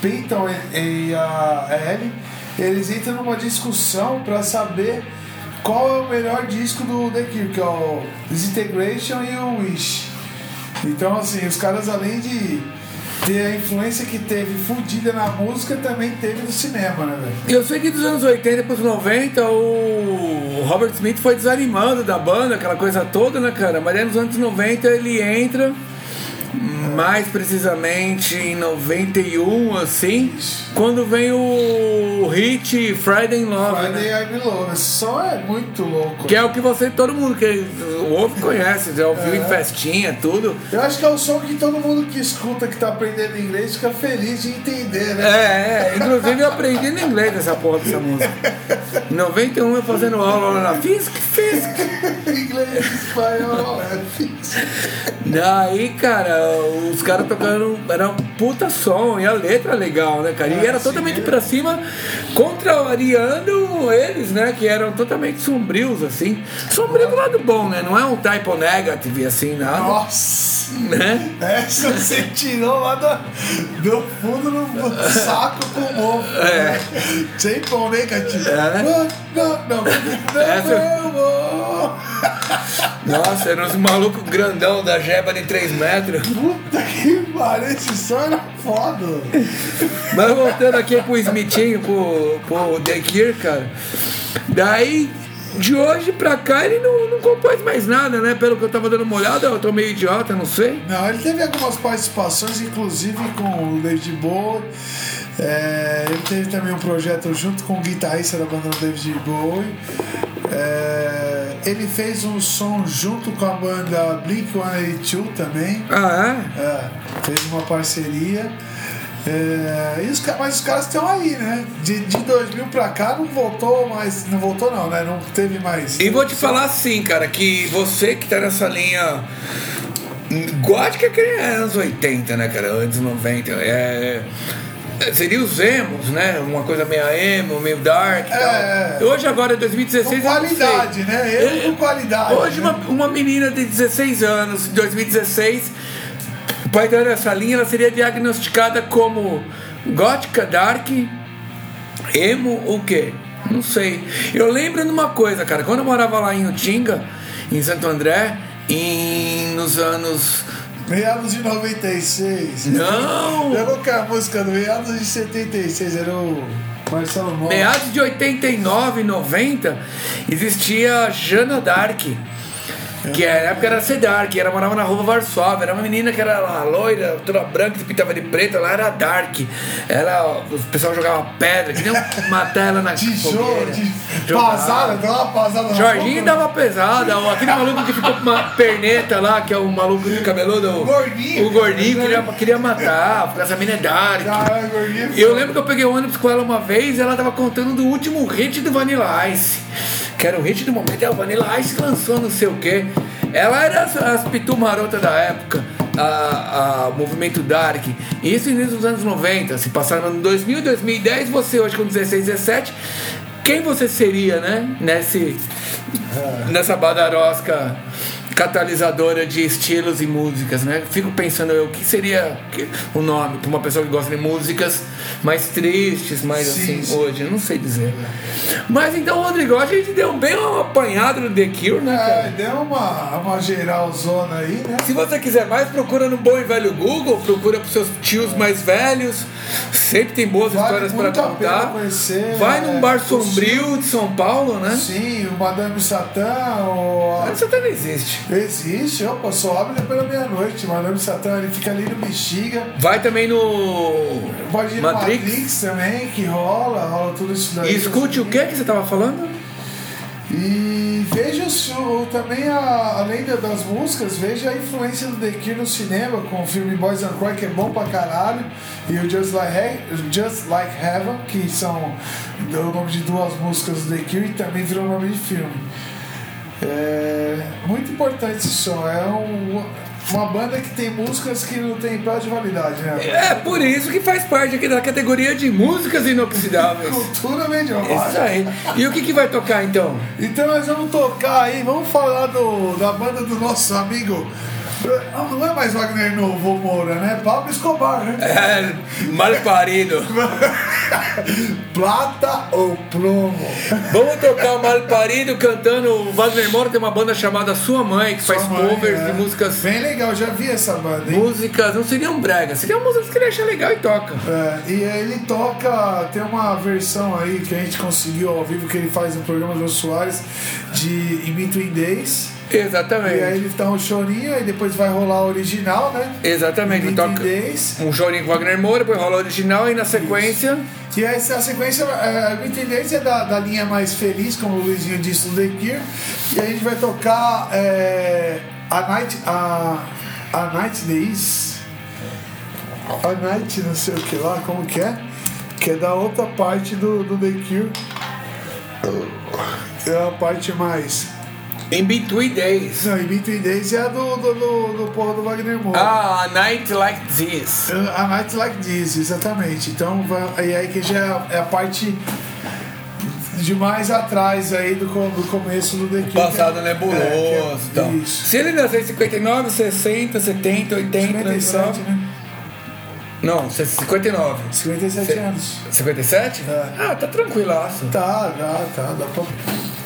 S3: Peyton e, e a Ellie. Eles entram numa discussão para saber qual é o melhor disco do The Cure, que é o Disintegration e o Wish. Então, assim, os caras, além de ter a influência que teve fudida na música, também teve no cinema, né, velho?
S2: Eu sei que dos anos 80 para os 90 o Robert Smith foi desanimando da banda, aquela coisa toda, né, cara? Mas aí nos anos 90 ele entra, mais precisamente em 91, assim, quando vem o hit Friday in Love,
S3: Friday
S2: né?
S3: I'm in Love. Som é muito louco.
S2: Que é o que você, todo mundo que ouve conhece, já ouviu
S3: É.
S2: em festinha, tudo.
S3: Eu acho que é o som que todo mundo que escuta, que tá aprendendo inglês, fica feliz de entender, né?
S2: É, é, inclusive eu aprendi no inglês essa porra dessa música. Em 91 eu fazendo aula lá na Fisk, Fisk.
S3: inglês, espanhol, é difícil.
S2: Daí, cara, os caras tocando. Era um puta som e a letra legal, né, cara? E era totalmente pra cima, contrariando eles, né? Que eram totalmente sombrios, assim. Sombrio do lado bom, né? Não é um typo negative, assim, nada.
S3: Nossa!
S2: Né?
S3: Essa você tirou lá do, do fundo do saco com o mofo.
S2: É.
S3: Sem pão negativo.
S2: É.
S3: Não, não, não. não, não, não.
S2: Nossa, eram uns malucos grandão da jeba de 3 metros.
S3: Puta que pariu, esse som era foda.
S2: Mas voltando aqui pro Smithinho, pro, pro The Cure, cara. Daí, de hoje pra cá, ele não, não compôs mais nada, né? Pelo que eu tava dando uma olhada, eu tô meio idiota, não sei.
S3: Não, ele teve algumas participações, inclusive com o David Bowie. É, ele teve também um projeto junto com o guitarrista da banda David Bowie. É, ele fez um som junto com a banda Blink-182 também.
S2: Ah,
S3: É, fez uma parceria. É, e os, mas os caras estão aí, né? De, de 2000 pra cá não voltou mais. Não voltou, não, né? Não teve mais.
S2: é? E vou te falar assim, cara, que você que tá nessa linha gótica que é anos 80, né, cara? Anos 90. É. Seria os emos, né? Uma coisa meio emo, meio dark e
S3: É.
S2: tal. Hoje, agora, em 2016,
S3: Com qualidade, né? Eu com qualidade.
S2: Hoje,
S3: né?
S2: uma, uma menina de 16 anos, em 2016, para entrar nessa linha, ela seria diagnosticada como gótica, dark Emo o quê? Não sei. Eu lembro de uma coisa, cara. Quando eu morava lá em Utinga, em Santo André, em, nos anos.
S3: Meados de 96.
S2: Não!
S3: Lembra que a música do meados de 76 era o Marcelo Moura?
S2: Meados de 89, 90, existia Jana Dark. Que na época era Dark, ela morava na rua Varsóvia, era uma menina que era lá, loira, toda branca, se pintava de preto, ela era Dark. Ela, o pessoal jogava pedra, queriam matar ela na
S3: Tijolo, pasada, dá uma pasada na
S2: Jorginho
S3: boca.
S2: dava pesada, ó, aquele maluco que ficou com uma perneta lá, que é o maluco de cabeludo. O
S3: gordinho.
S2: O gordinho queria, queria matar, porque essa mina é dark.
S3: Caralho, gordinho.
S2: E eu lembro que eu peguei um ônibus com ela uma vez e ela tava contando do último hit do Vanilla Ice. Que era o hit do momento, é o Vanilla Ice lançou não sei o quê. Ela era as, as pitu marota da época, a, a movimento dark. E isso início dos anos 90, se passaram no 2000 2010, você hoje com 16, 17, quem você seria, né? Nesse, nessa badarosca catalisadora de estilos e músicas, né? Fico pensando eu, o que seria o nome para uma pessoa que gosta de músicas mais tristes, mais
S3: Sim,
S2: assim,
S3: sim.
S2: hoje, eu não sei dizer. Mas então, Rodrigo, a gente deu bem um apanhado no The Cure, né,
S3: É,
S2: cara?
S3: deu uma, uma geralzona aí, né?
S2: Se você quiser mais, procura no bom e velho Google, procura pros seus tios mais velhos. Sempre tem boas
S3: Vale
S2: histórias para contar.
S3: conhecer,
S2: Vai
S3: é,
S2: num bar sombrio de São Paulo, né?
S3: Sim, o Madame Satã, o...
S2: Mas Isso até não existe.
S3: Existe, opa, só abre depois da meia-noite. Madame Satã, ele fica ali no Bexiga.
S2: Vai também no
S3: Pode ir no
S2: Matrix.
S3: Matrix também, que rola, rola tudo isso daí.
S2: E escute o que que você tava falando?
S3: E veja o- também, a- além da- das músicas, veja a influência do The Cure no cinema, com o filme Boys and Cry, que é bom pra caralho, e o Just Like, He- Just like Heaven, que são o nome de duas músicas do The Cure, e também virou nome de filme. É muito importante esse som, é um- uma banda que tem músicas que não tem prazo de validade, né?
S2: É por isso que faz parte aqui da categoria de músicas inoxidáveis.
S3: Cultura medieval.
S2: Isso aí. E o que, que vai tocar então?
S3: Então nós vamos tocar aí, vamos falar do, da banda do nosso amigo. Não é mais Wagner Novo Moura, né? Pablo Escobar, né?
S2: É, mal parido.
S3: Plata ou plomo?
S2: Vamos tocar o mal parido cantando. O Wagner Moura tem uma banda chamada Sua Mãe, que faz
S3: Sua mãe,
S2: covers
S3: é.
S2: de músicas.
S3: Bem legal, já vi essa banda, hein?
S2: Músicas, não seriam bregas, seriam músicas que ele acha legal e toca.
S3: É, e ele toca, tem uma versão aí que a gente conseguiu ao vivo que ele faz no programa do Soares de In Between Days.
S2: Exatamente.
S3: E aí ele tá um chorinho, aí depois vai rolar o original, né?
S2: Exatamente, toca um chorinho com Wagner Moura, depois rola o original e na sequência.
S3: E essa sequência, é, a Between Days é da, da linha mais feliz, como o Luizinho disse no The Cure. E a gente vai tocar é, a Night. A, a Night Days. A Night, não sei o que lá, como que é? Que é da outra parte do, do The Cure. É a parte mais.
S2: In Between Days.
S3: Não, e Between Days é a do, do, do, do porra do Wagner Moura.
S2: Ah, A Night Like This.
S3: A Night Like This, exatamente. Então, e aí que já é a parte de mais atrás aí do, do começo do The Cure.
S2: Passado
S3: É,
S2: nebuloso.
S3: que é-
S2: então.
S3: Isso.
S2: Se ele nasceu em 59, 60, 70, 80,
S3: 57,
S2: 99.
S3: né?
S2: Não, 59.
S3: 57
S2: Cê-
S3: anos.
S2: 57?
S3: É.
S2: Ah, tá tranquilaço.
S3: Tá, dá, tá, dá pra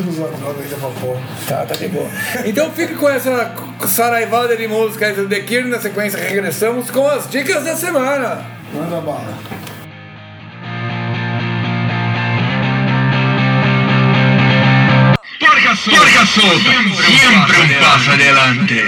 S3: usar droga ainda pra porra.
S2: Tá, tá de boa. Então fique com essa saraivada de músicas do The Cure. Na sequência, regressamos com as dicas da semana.
S3: Manda bala.
S7: Porca solta. Porca solta. Siempre un paso adelante.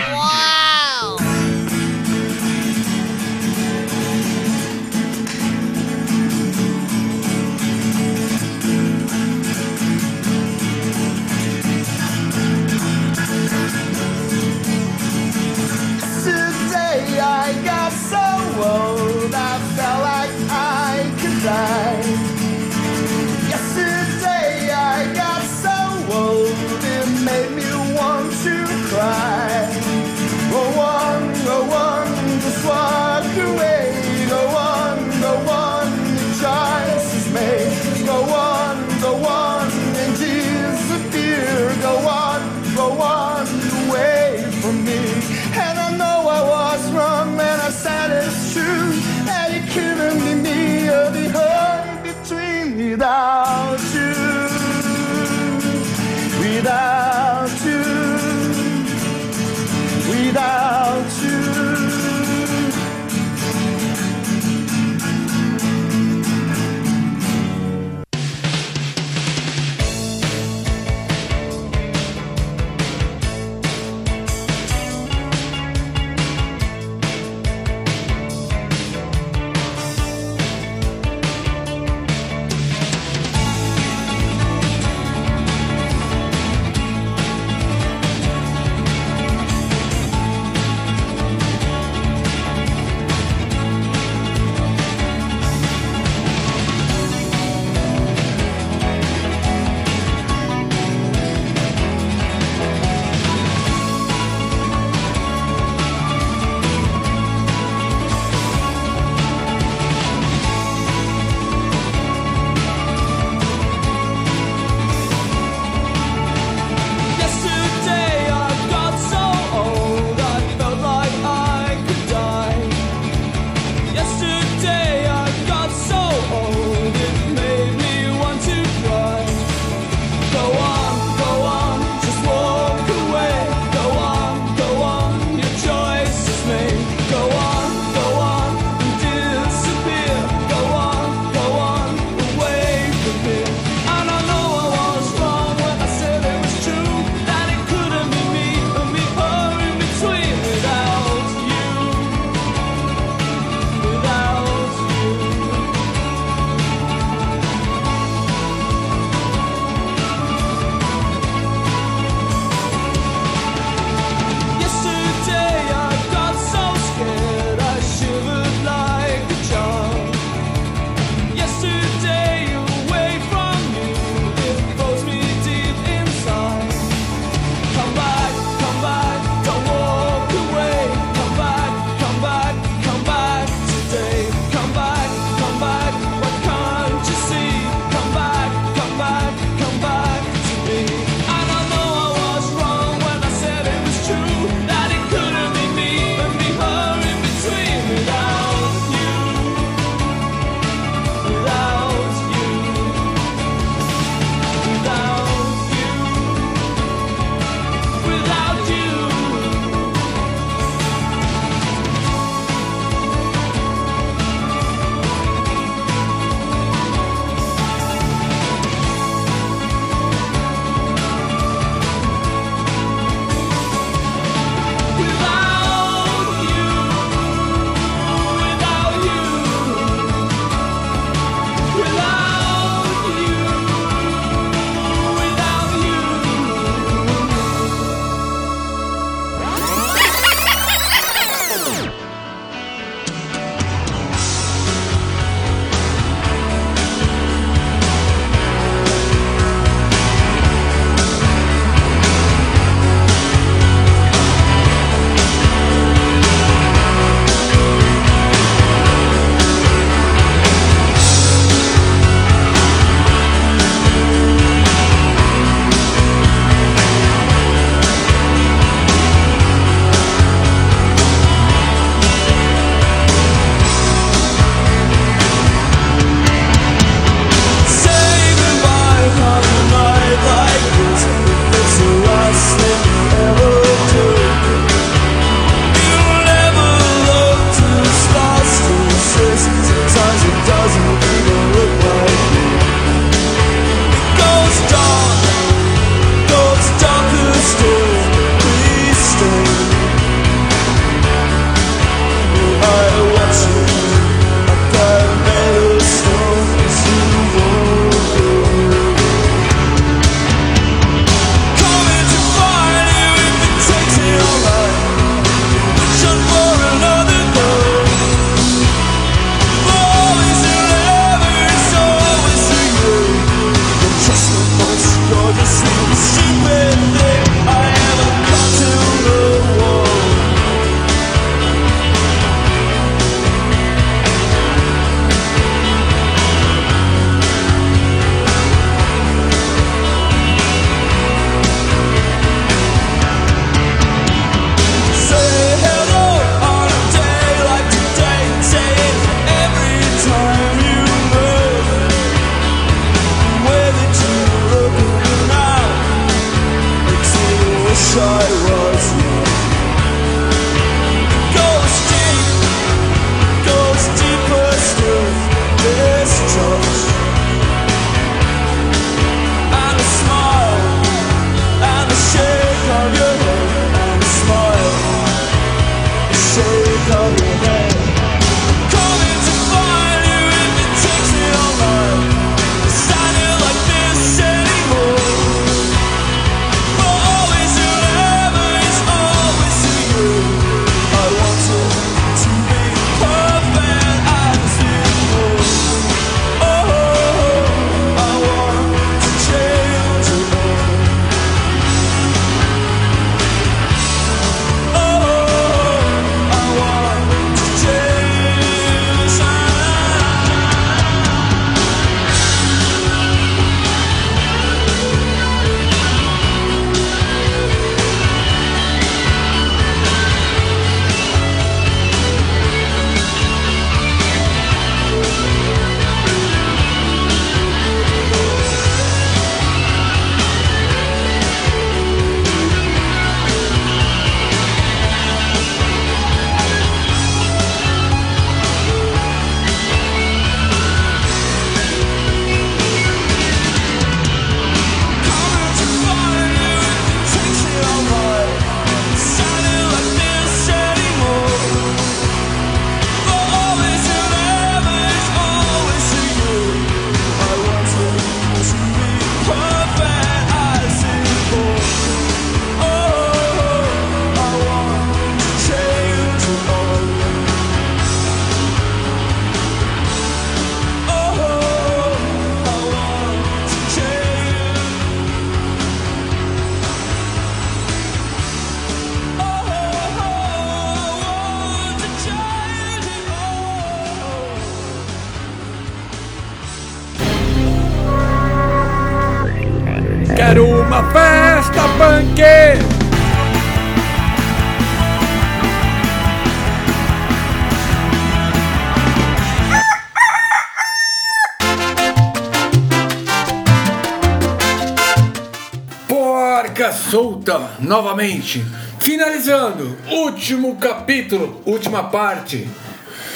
S2: Novamente. Finalizando, último capítulo, última parte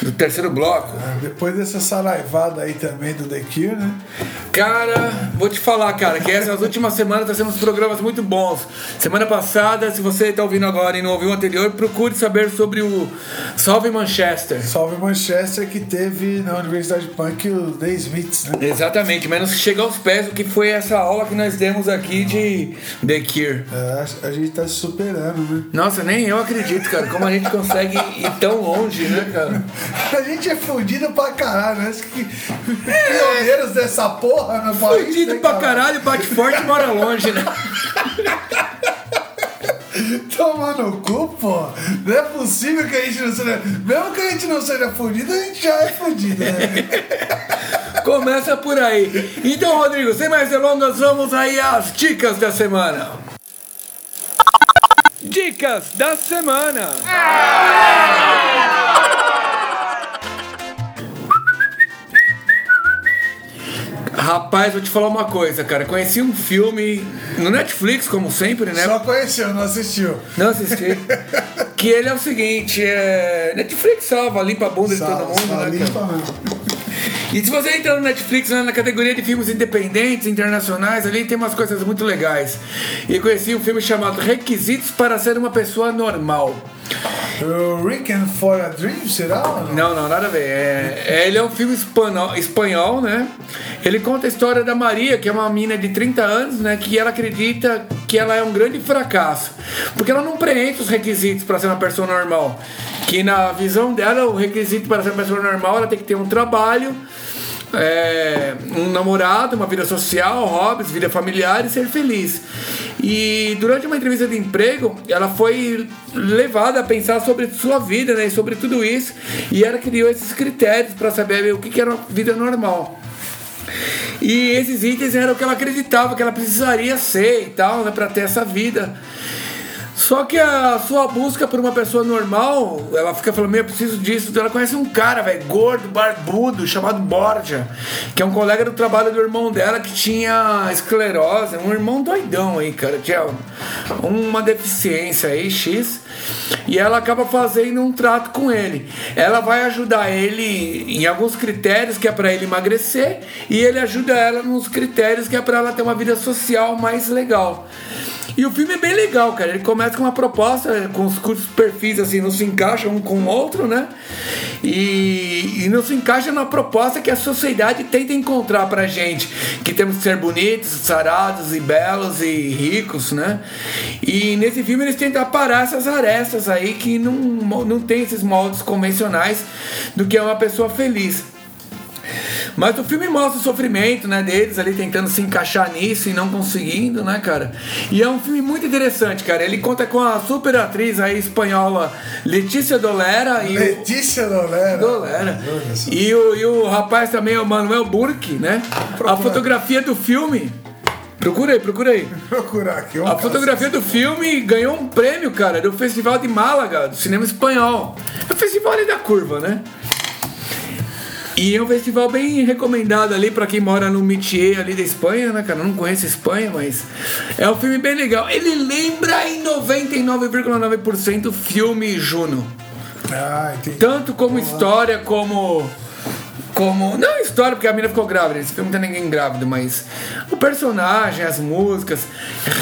S2: do terceiro bloco.
S3: Depois dessa saraivada aí também do The Cure, né?
S2: Cara, vou te falar, cara, que essas últimas semanas tá sendo uns programas muito bons. Semana passada, se você tá ouvindo agora e não ouviu o anterior, procure saber sobre o Salve Manchester.
S3: Salve Manchester que teve na Universidade Punk o The Smiths, né?
S2: Exatamente, mas não chega aos pés do que foi essa aula que nós demos aqui de The Cure.
S3: É, a gente tá se superando, né?
S2: Nossa, nem eu acredito, cara, como a gente consegue ir tão longe, né, cara?
S3: A gente é fudido pra caralho, né? Acho que pioneiros dessa porra no país.
S2: Fudido
S3: né,
S2: pra
S3: cara?
S2: caralho, bate forte e mora longe, né?
S3: Toma no cu, pô. Não é possível que a gente não seja. Mesmo que a gente não seja fudido, a gente já é fudido, né?
S2: Começa por aí. Então, Rodrigo, sem mais delongas, vamos aí às dicas da semana. Dicas da semana. Rapaz, vou te falar uma coisa, cara. Conheci um filme no Netflix, como sempre, né?
S3: Só conheceu, não assistiu.
S2: Não assisti. que ele é o seguinte, é... Netflix salva, limpa a bunda de todo mundo,
S3: só
S2: né,
S3: limpa
S2: cara? E se você entrar no Netflix, né, na categoria de filmes independentes, internacionais, ali tem umas coisas muito legais. E conheci um filme chamado Requisitos para Ser Uma Pessoa Normal.
S3: O Weekend for a Dream, será? não?
S2: Não, nada a ver. É, é- ele é um filme espanhol, espanhol, né? Ele conta a história da Maria, que é uma mina de 30 anos, né? Que ela acredita que ela é um grande fracasso. Porque ela não preenche os requisitos para ser uma pessoa normal. Que na visão dela, o requisito para ser uma pessoa normal, ela tem que ter um trabalho, é, um namorado, uma vida social, hobbies, vida familiar e ser feliz. E durante uma entrevista de emprego, ela foi levada a pensar sobre sua vida, né, sobre tudo isso, e ela criou esses critérios para saber o que que era uma vida normal. E esses itens eram o que ela acreditava que ela precisaria ser e tal, né, para ter essa vida. Só que a sua busca por uma pessoa normal, ela fica falando, meu, eu preciso disso. Ela conhece um cara, velho, gordo, barbudo, chamado Borja, que é um colega do trabalho do irmão dela que tinha esclerose, um irmão doidão aí, cara, tinha uma deficiência aí, X. E ela acaba fazendo um trato com ele. Ela vai ajudar ele em alguns critérios que é para ele emagrecer, e ele ajuda ela nos critérios que é para ela ter uma vida social mais legal. E o filme é bem legal, cara. Ele começa com uma proposta, com os cursos perfis assim, não se encaixam um com o outro, né? E, e não se encaixa na proposta que a sociedade tenta encontrar pra gente. Que temos que ser bonitos, sarados e belos e ricos, né? E nesse filme eles tentam parar essas arestas aí que não, não tem esses moldes convencionais do que é uma pessoa feliz. Mas o filme mostra o sofrimento, né, deles ali tentando se encaixar nisso e não conseguindo, né, cara? E é um filme muito interessante, cara. Ele conta com a super atriz aí espanhola Letícia Dolera e o...
S3: Letícia Dolera.
S2: Dolera.
S3: Só.
S2: E o, e o rapaz também, o Manuel Burke, né? A fotografia do filme. Procura aí, procura aí.
S3: Procurar aqui. um
S2: A fotografia do filme ganhou um prêmio, cara, do Festival de Málaga, do cinema espanhol. É o festival ali da curva, né? E é um festival bem recomendado ali pra quem mora no métier ali da Espanha, né, cara? Eu não conheço a Espanha, mas é um filme bem legal. Ele lembra em 99,9% o filme Juno.
S3: Ah, entendi.
S2: Tanto como história, como. Como. Não história, porque a mina ficou grávida. Esse filme não tem ninguém grávido, mas. O personagem, as músicas.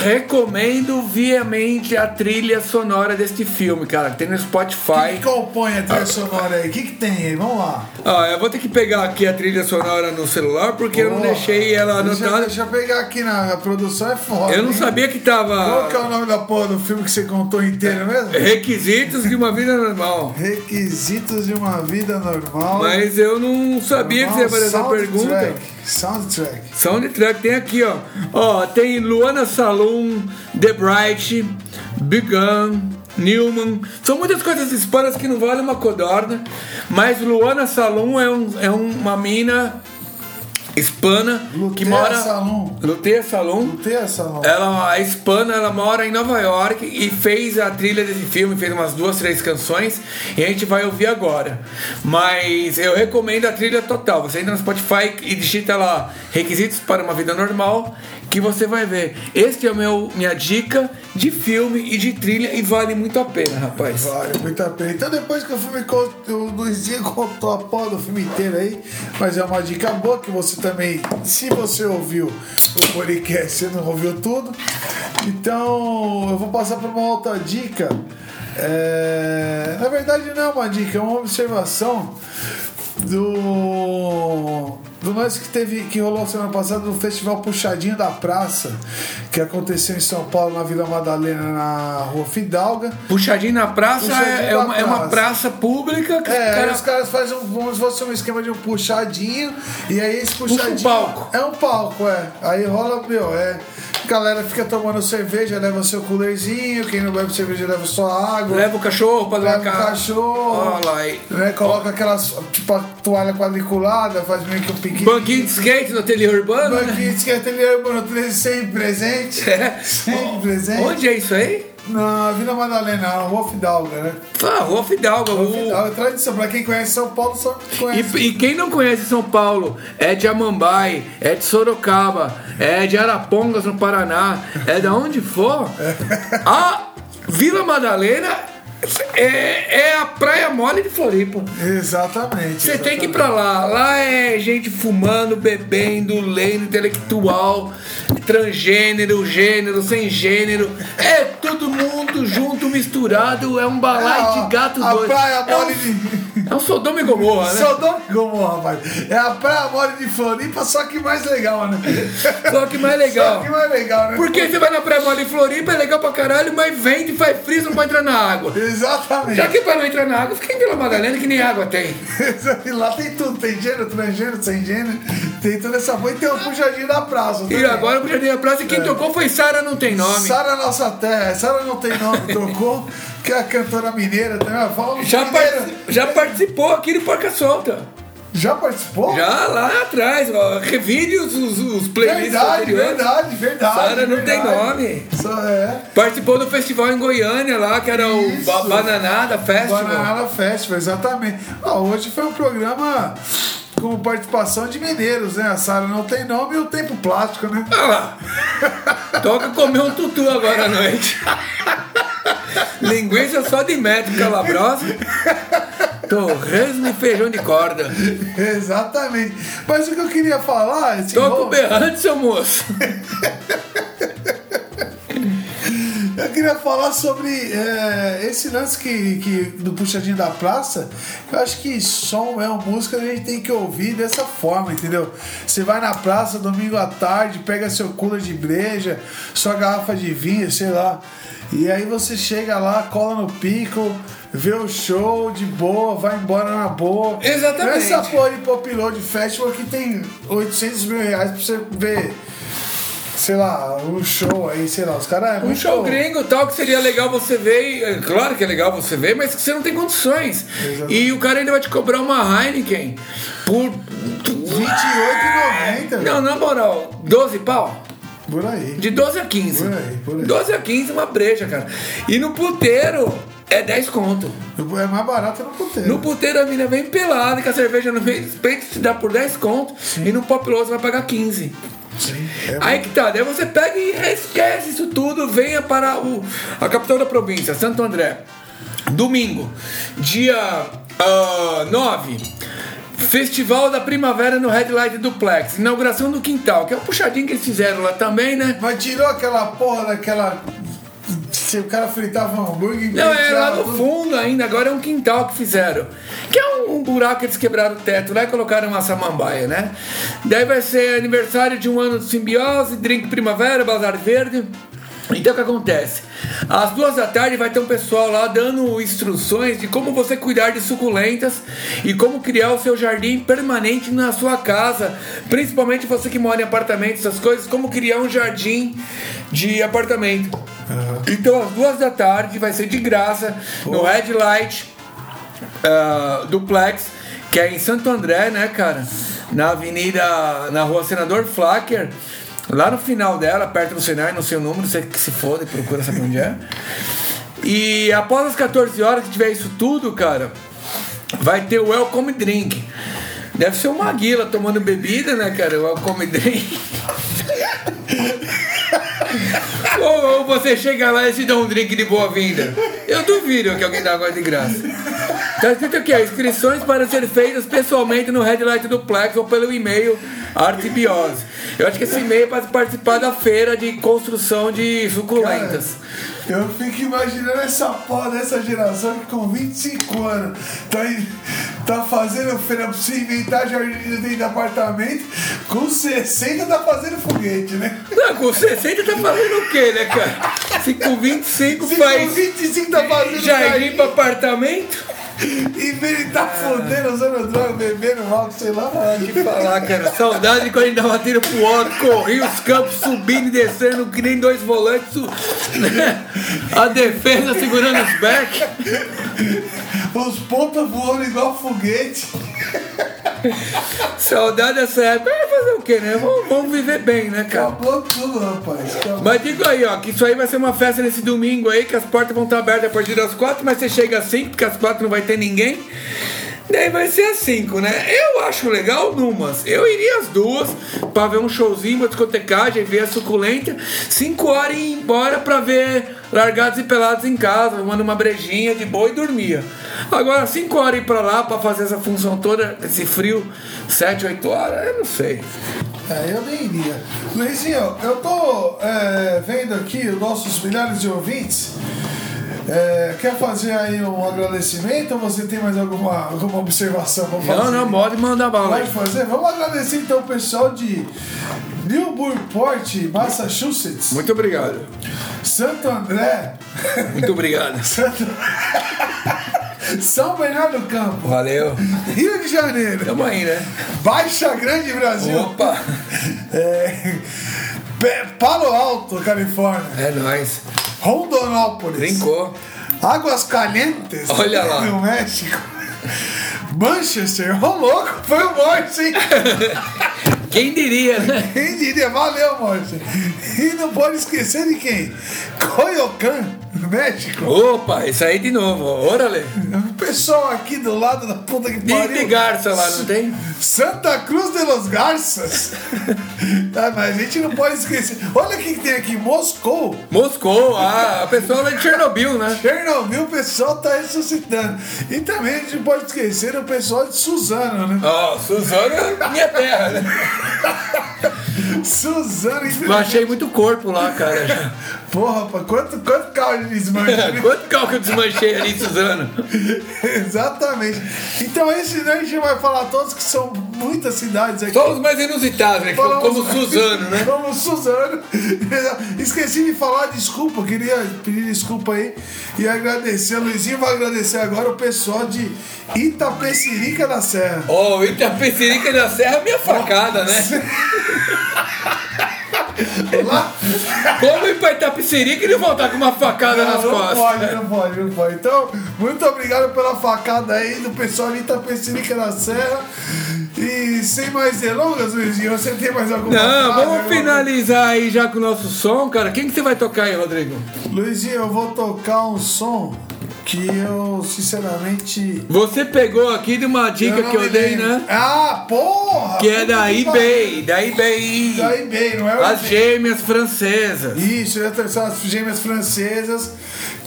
S2: Recomendo viamente a trilha sonora deste filme, cara. que Tem no Spotify.
S3: que compõe a trilha sonora aí? O que, que tem aí? Vamos lá.
S2: Ah, eu vou ter que pegar aqui a trilha sonora no celular, porque eu não deixei ela
S3: Deixa,
S2: anotada.
S3: deixa eu pegar aqui na a produção, é foda.
S2: Eu não
S3: hein?
S2: sabia que
S3: Qual que é
S2: tava.
S3: o nome da porra do filme que você contou inteiro mesmo?
S2: Requisitos de uma vida normal.
S3: Requisitos de uma vida normal.
S2: Mas eu não sabia que você ia fazer essa pergunta.
S3: Soundtrack.
S2: Soundtrack tem aqui, ó. Ó, tem Luana Saloon, The Bright, Big Gun, Newman. São muitas coisas hispanas que não valem uma codorna. Mas Luana Saloon é, um, é uma mina hispana que
S3: Lutea
S2: mora.
S3: Salum.
S2: Lutea
S3: essa não.
S2: Ela, a hispana, ela mora em Nova York e fez a trilha desse filme, fez umas duas, três canções e a gente vai ouvir agora. Mas eu recomendo a trilha total. Você entra no Spotify e digita lá requisitos para uma vida normal que você vai ver. Este é o meu minha dica de filme e de trilha e vale muito a pena, rapaz.
S3: Vale muito a pena. Então depois que o filme o Luizinho contou a porra do filme inteiro aí, mas é uma dica boa que você também, se você ouviu o podcast, você não ouviu tudo. Então eu vou passar para uma outra dica. É, Na verdade não é uma dica, é uma observação do do lance que teve que rolou semana passada no festival Puxadinho da Praça que aconteceu em São Paulo na Vila Madalena na Rua Fidalga
S2: Puxadinho na praça
S3: Puxadinho
S2: é, é uma, é uma
S3: praça.
S2: praça pública que
S3: É,
S2: os caras
S3: os caras fazem um, como se fosse um esquema de um puxadinho, e aí esse
S2: Puxa um
S3: puxadinho.
S2: palco.
S3: É um palco, é. Aí rola, meu, é. Galera fica tomando cerveja, leva seu coolerzinho, quem não bebe cerveja leva sua água.
S2: leva o cachorro pra
S3: Leva o cachorro.
S2: Olha lá.
S3: Né, coloca aquelas tipo, a toalha quadriculada, faz meio que um piquenique.
S2: Banquinho de skate no ateliê urbano, né?
S3: Banquinho de skate, ateliê urbano, sempre presente.
S2: É.
S3: Sempre presente.
S2: Onde é isso aí?
S3: Na Vila Madalena, na Rua Fidalga, né?
S2: Ah, Rua Fidalga.
S3: Rua
S2: o-
S3: Fidalga, tradição. Pra quem conhece São Paulo, só conhece.
S2: E, e quem não conhece São Paulo é de Amambai, é de Sorocaba, é de Arapongas no Paraná, é da onde for. A Vila Madalena é, é a praia mole de Floripa.
S3: Exatamente.
S2: Você tem que ir pra lá. Lá é gente fumando, bebendo, lendo, intelectual, transgênero, gênero, sem gênero. É todo mundo junto, misturado. É um balai de gato
S3: a
S2: doido.
S3: praia
S2: é,
S3: mole
S2: um,
S3: de.
S2: é um Sodoma e Gomorra, né?
S3: Sodoma e Gomorra, rapaz. É a praia mole de Floripa, só que mais legal, né?
S2: Só que mais legal.
S3: Só que mais legal, né?
S2: Porque você vai na praia mole de Floripa, é legal pra caralho, mas vende, faz frio, não pode entrar na água.
S3: Exatamente.
S2: Já que pra não entrar na água, fica em Vila Madalena que nem água tem.
S3: Lá tem tudo, tem gênero, transgênero, sem gênero, tem toda essa boa e tem o puxadinho da praça.
S2: E
S3: também.
S2: agora o Jardim da Praça, quem tocou foi Sara, não tem nome.
S3: Sara Nossa Terra, Sara não tem nome, trocou, que é a cantora mineira também, fala
S2: Já, partici- já participou aqui do Porca Solta.
S3: Já participou?
S2: Já lá atrás, ó, revide os, os, os playlists
S3: Verdade,
S2: anteriores.
S3: verdade, verdade.
S2: Sara não tem nome.
S3: Só é.
S2: Participou do festival em Goiânia lá, que era o
S3: Isso.
S2: Ba- Bananada Festival.
S3: Banana Festival, exatamente. Ah, hoje foi um programa com participação de mineiros, né? A Sara não tem nome e o tempo plástico, né?
S2: Olha lá. Toca comer um tutu agora à noite. Linguiça só de metro calabrosa. Torresmo e feijão de corda.
S3: Exatamente. Mas o que eu queria falar.
S2: Toca o berrante, seu moço.
S3: Eu queria falar sobre é, esse lance que, que do puxadinho da praça. Eu acho que som é uma música que a gente tem que ouvir dessa forma, entendeu? Você vai na praça domingo à tarde, pega seu cooler de breja, sua garrafa de vinho, sei lá. E aí você chega lá, cola no pico, vê o show de boa, vai embora na boa.
S2: Exatamente.
S3: Essa porra de Pop Load Festival que tem 800 mil reais pra você ver, sei lá, um show aí, sei lá, os caras... é
S2: Um show gringo tal que seria legal você ver. e, é, Claro que é legal você ver, mas que você não tem condições. E o cara ainda vai te cobrar uma Heineken por.
S3: 28,90.
S2: Não, na moral, 12 pau?
S3: Por aí.
S2: De 12 a 15.
S3: Por aí, por aí.
S2: 12 a 15 uma breja, cara. E no puteiro é 10 conto.
S3: É mais barato no puteiro.
S2: No puteiro a mina vem pelada, com a cerveja no peito se dá por 10 conto. E no pop Low você vai pagar 15.
S3: Sim. É
S2: Aí que tá, daí você pega e esquece isso tudo, venha para o, a capital da província, Santo André. Domingo, dia 9. Festival da Primavera no Red Light Duplex. Inauguração do quintal, que é o puxadinho que eles fizeram lá também, né?
S3: Mas tirou aquela porra daquela. O cara fritava um hambúrguer.
S2: Não, é lá no
S3: tudo.
S2: fundo ainda, agora é um quintal que fizeram. Que é um, um buraco que eles quebraram o teto lá e colocaram uma samambaia, né? Daí vai ser aniversário de um ano de simbiose, drink primavera, bazar verde. Então o que acontece? Às duas da tarde vai ter um pessoal lá dando instruções de como você cuidar de suculentas e como criar o seu jardim permanente na sua casa. Principalmente você que mora em apartamento, essas coisas, como criar um jardim de apartamento. Então às duas da tarde vai ser de graça no Red Light ah, Duplex, que é em Santo André, né, cara? na avenida, na rua Senador Flacker, lá no final dela, perto do Senai, não sei o número, você que se foda e procura saber onde é. E após as 14 horas que tiver isso tudo, cara, vai ter o Welcome Drink. Deve ser uma guila tomando bebida, né, cara? O Welcome Drink. ou, ou você chega lá e se dá um drink de boa-vinda. Eu duvido que alguém dá agora de graça. Tá escrito aqui, ó, inscrições para ser feitas pessoalmente no Headlight do Plex ou pelo e-mail Artebiose. Eu acho que esse e-mail é para participar da feira de construção de suculentas.
S3: Eu fico imaginando essa porra dessa geração que com 25 anos tá, tá fazendo feira pra você inventar jardim dentro de apartamento, com 60 tá fazendo foguete, né?
S2: Não, com 60 tá fazendo o quê, né, cara? Se com 25
S3: Se
S2: faz
S3: com 25 tá fazendo
S2: jardim para apartamento.
S3: Vez de tá fodendo, usando droga, bebendo álcool, sei lá.
S2: que falar, cara. Saudade de quando a gente dava tiro pro alto, corria os campos subindo e descendo, que nem dois volantes. né? A defesa segurando os back.
S3: Os pontas voando igual foguete.
S2: Saudade dessa época. É fazer o quê, né? Vamos, vamos viver bem, né, cara?
S3: Acabou tudo, rapaz. Acabou.
S2: Mas digo aí, ó, que isso aí vai ser uma festa nesse domingo aí, que as portas vão estar abertas a partir das quatro, mas você chega às cinco, porque às quatro não vai ter ninguém. Daí vai ser às cinco, né? Eu acho legal numas. Eu iria às duas pra ver um showzinho, uma discotecagem, ver a suculenta. Cinco horas e ir embora pra ver largados e pelados em casa, tomando uma brejinha de boa e dormia. Agora, cinco horas ir pra lá pra fazer essa função toda, esse frio, sete, oito horas, eu não sei.
S3: É, eu nem iria. Luizinho, eu tô é, vendo aqui os nossos milhares de ouvintes. É, quer fazer aí um agradecimento ou você tem mais alguma, alguma observação pra fazer?
S2: Não, não, pode mandar bala.
S3: Pode fazer? Vamos agradecer então o pessoal de Newburyport, Massachusetts,
S2: Muito obrigado.
S3: Santo André,
S2: Muito obrigado.
S3: Santo... São Bernardo do Campo,
S2: Valeu.
S3: Rio de Janeiro,
S2: Tamo aí, né?
S3: Baixa Grande Brasil,
S2: Opa!
S3: é, Palo Alto, Califórnia,
S2: É nóis.
S3: Rondonópolis,
S2: Brincou.
S3: Águas Calientes,
S2: Olha lá.
S3: no México, Manchester, ô louco, foi o Morte, hein?
S2: Quem diria, né?
S3: Quem diria? Valeu, Morte. E não pode esquecer de quem? Coyoacán, no México.
S2: Opa, isso aí de novo. Órale.
S3: O pessoal aqui do lado da puta que
S2: Tem
S3: pariu.
S2: de garça lá, não tem?
S3: Santa Cruz de los Garças. ah, mas a gente não pode esquecer. Olha o que tem aqui, Moscou.
S2: Moscou, ah, a pessoa lá de Chernobyl, né?
S3: Chernobyl, o pessoal tá ressuscitando. E também a gente não pode esquecer o pessoal de Suzano, né?
S2: Ó, Suzano é minha terra, né?
S3: Suzano,
S2: Eu achei muito corpo lá, cara.
S3: Porra, quanto, quanto carro de desmanche, né?
S2: Quanto carro que eu desmanchei ali, Suzano?
S3: Exatamente. Então esse né, a gente vai falar todos que são muitas cidades aqui.
S2: Só os mais inusitados, né?
S3: Falamos-
S2: Como Suzano, né?
S3: Como Suzano. Esqueci de falar, desculpa, queria pedir desculpa aí e agradecer. Luizinho vai agradecer agora o pessoal de Itapecerica da Serra.
S2: Ó, o Itapecerica da Serra é minha facada, né?
S3: Lá?
S2: Como ir pra Itapecerica e ele voltar com uma facada nas
S3: não
S2: costas?
S3: pode, não pode, não pode. Então, muito obrigado pela facada aí do pessoal de Itapecerica da Serra. E sem mais delongas, Luizinho, você tem mais alguma
S2: Não,
S3: frase,
S2: vamos finalizar aí já com o nosso som, cara. Quem que você vai tocar aí, Rodrigo?
S3: Luizinho, eu vou tocar um som que eu, sinceramente.
S2: Você pegou aqui de uma dica
S3: não
S2: que eu dei, né?
S3: Ah, porra!
S2: Que é da eBay, da eBay.
S3: Da eBay, não é
S2: As
S3: eBay.
S2: gêmeas francesas.
S3: Isso, são as gêmeas francesas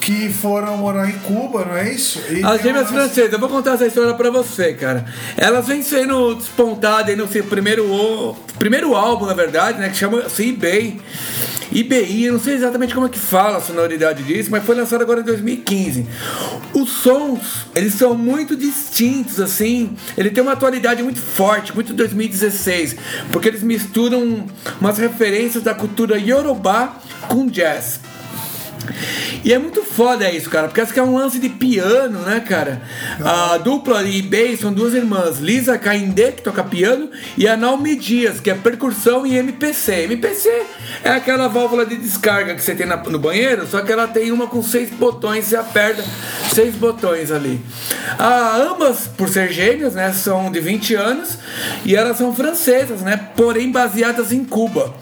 S3: que foram morar em Cuba, não é isso? E
S2: As gêmeas
S3: uma-
S2: francesas, eu vou contar essa história pra você, cara. Elas vêm sendo despontadas no seu primeiro, o- primeiro álbum, na verdade, né? Que chama-se eBay. IBI, eu não sei exatamente como é que fala a sonoridade disso, mas foi lançado agora em 2015. Os sons, eles são muito distintos, assim. Ele tem uma atualidade muito forte, muito 2016, porque eles misturam umas referências da cultura Yorubá com jazz. E é muito foda isso, cara, porque acho que é um lance de piano, né, cara? A dupla e bass são duas irmãs, Lisa Caindê, que toca piano, e a Naomi Dias, que é percussão e MPC. MPC é aquela válvula de descarga que você tem na- no banheiro, só que ela tem uma com seis botões, você aperta seis botões ali. Ah, ambas, por ser gêmeas, né, são de 20 anos, e elas são francesas, né, porém baseadas em Cuba.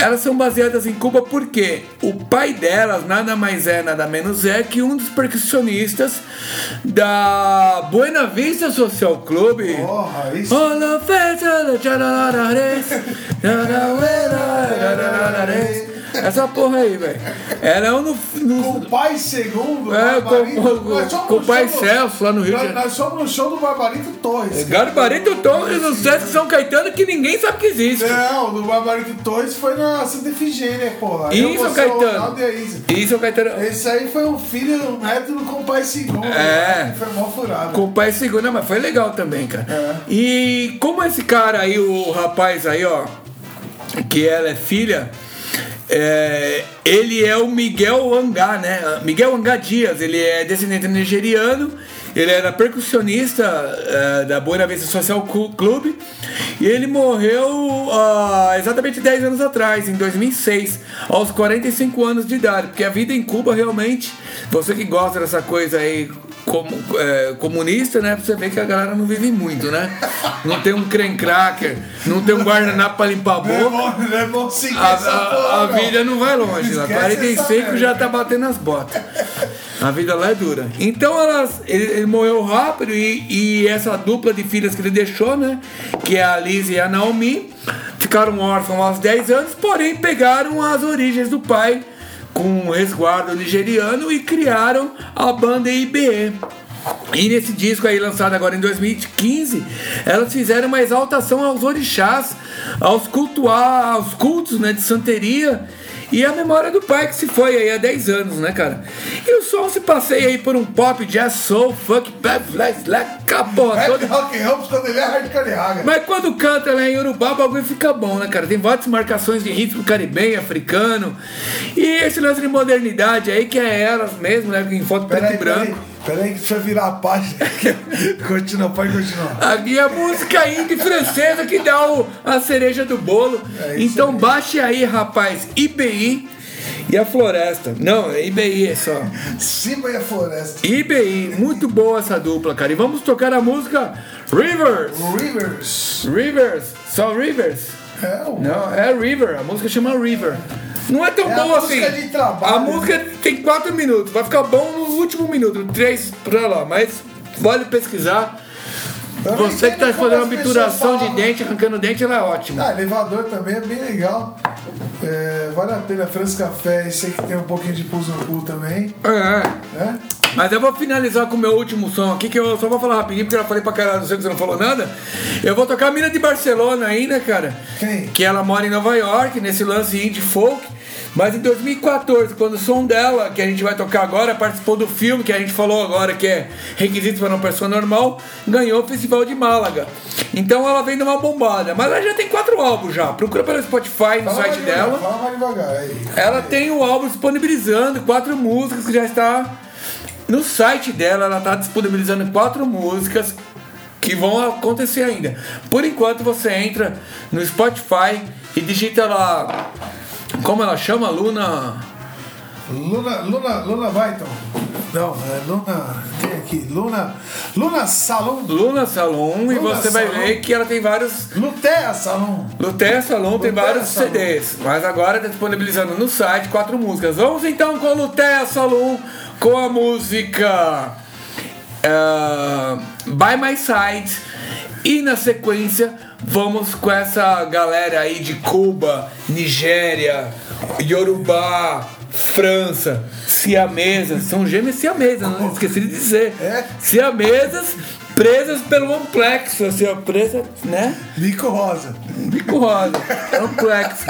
S2: Elas são baseadas em Cuba porque o pai delas nada mais é, nada menos é que um dos percussionistas da Buena Vista Social Club.
S3: Porra, isso.
S2: Essa porra aí, velho. Ela é um no, no-
S3: Com o pai segundo,
S2: É,
S3: Barbarito.
S2: com- com- o pai
S3: do-
S2: Celso, lá no Rio de
S3: nós,
S2: Janeiro.
S3: nós somos no show do Barbarito Torres. cara.
S2: Garbarito Torres no Sesc São Caetano que ninguém sabe que existe.
S3: Não, do Barbarito Torres foi na Santa Efigênia, porra.
S2: E em São Caetano?
S3: E
S2: São Caetano.
S3: Esse aí foi um filho, um neto com o pai segundo.
S2: É.
S3: né? Foi mó furado.
S2: Com o pai segundo, não, mas foi legal também, cara.
S3: É.
S2: E como esse cara aí, o rapaz aí, ó, que ela é filha, é, ele é o Miguel Angá, né? Miguel Angá Dias, ele é descendente nigeriano, ele era percussionista é, da Buena Vista Social Club e ele morreu ah, exatamente 10 anos atrás, em 2006, aos 45 anos de idade, porque a vida em Cuba realmente, você que gosta dessa coisa aí como, é, comunista, né? Pra você ver que a galera não vive muito, né? Não tem um creme cracker, não tem um guardanapo pra limpar a
S3: Não é
S2: boca.
S3: bom, não é bom
S2: A, a- a vida não vai longe lá.
S3: Esquece
S2: 45
S3: essa
S2: já tá batendo as botas. A vida lá é dura. Então elas, ele, ele morreu rápido e, e essa dupla de filhas que ele deixou, né? Que é a Liz e a Naomi, ficaram órfãos aos 10 anos, porém pegaram as origens do pai com um resguardo nigeriano e criaram a banda IBE. E nesse disco aí lançado agora em 2015, elas fizeram uma exaltação aos orixás, aos cultuar, aos cultos né, de santeria e a memória do pai que se foi aí há 10 anos, né, cara? E o som se passeia aí por um pop, jazz, soul, funk, pop, black, black, a porra
S3: É
S2: toda.
S3: rock and roll quando ele é hardcore raga.
S2: Mas quando canta lá em Urubá, o bagulho fica bom, né, cara? Tem várias marcações de ritmo caribenho, africano. E esse lance de modernidade aí, que é elas mesmo, né? Em foto preto e branco.
S3: Peraí, que deixa eu virar a página. Continua, pode continuar.
S2: Aqui é a música indie francesa que dá o- a cereja do bolo.
S3: É
S2: então
S3: aí.
S2: baixe aí, rapaz, IBI e a floresta. Não, é IBI é só.
S3: Simba e a floresta.
S2: IBI, muito boa essa dupla, cara. E vamos tocar a música Rivers.
S3: Rivers.
S2: Rivers, só Rivers.
S3: É, o
S2: Não, é River, a música chama River. Não é tão
S3: É a
S2: boa assim.
S3: música de trabalho,
S2: a música tem 4 minutos, vai ficar bom no último minuto, 3 pra lá, mas vale pesquisar.
S3: Eu
S2: Você que tá fazendo
S3: as
S2: obturação de dente, arrancando dente, ela é ótima.
S3: Ah, elevador também é bem legal. É, vale a pena. Franz Café, esse aí que tem um pouquinho de pulso no cu também.
S2: É.
S3: Né?
S2: Mas eu vou finalizar com o meu último som aqui, que eu só vou falar rapidinho, porque eu já falei pra caralho, não sei que você não falou nada. Eu vou tocar a mina de Barcelona né, cara?
S3: Quem?
S2: Que ela mora em Nova York, nesse lance indie folk. Mas em 2014, quando o som dela, que a gente vai tocar agora, participou do filme que a gente falou agora, que é Requisitos para uma Pessoa Normal, ganhou o Festival de Málaga. Então ela vem numa bombada. Mas ela já tem quatro álbuns já. Procura pelo Spotify no
S3: Fala
S2: site
S3: devagar,
S2: dela.
S3: Fala mais devagar aí.
S2: Ela tem o álbum disponibilizando quatro músicas que já está no site dela. Ela está disponibilizando quatro músicas que vão acontecer ainda. Por enquanto você entra no Spotify e digita lá como ela chama, Luna.
S3: Luna, Luna, Luna Byton. Não, é Luna. Tem aqui. Luna. Luna Salon.
S2: Luna Salon e
S3: Luna
S2: você vai
S3: Salon.
S2: ver que ela tem vários
S3: Lutea Salon.
S2: Luté Salon tem
S3: Lutea
S2: vários
S3: Salon.
S2: CDs, mas agora está disponibilizando no site quatro músicas. Vamos então com Luté Salon com a música ah, By My Side e na sequência vamos com essa galera aí de Cuba, Nigéria, Yorubá, França, siamesas, são gêmeas siamesas, não esqueci de dizer.
S3: É?
S2: Siamesas presas pelo amplexo, assim, ó, presa, né?
S3: Bico Rosa.
S2: Bico rosa, complexo.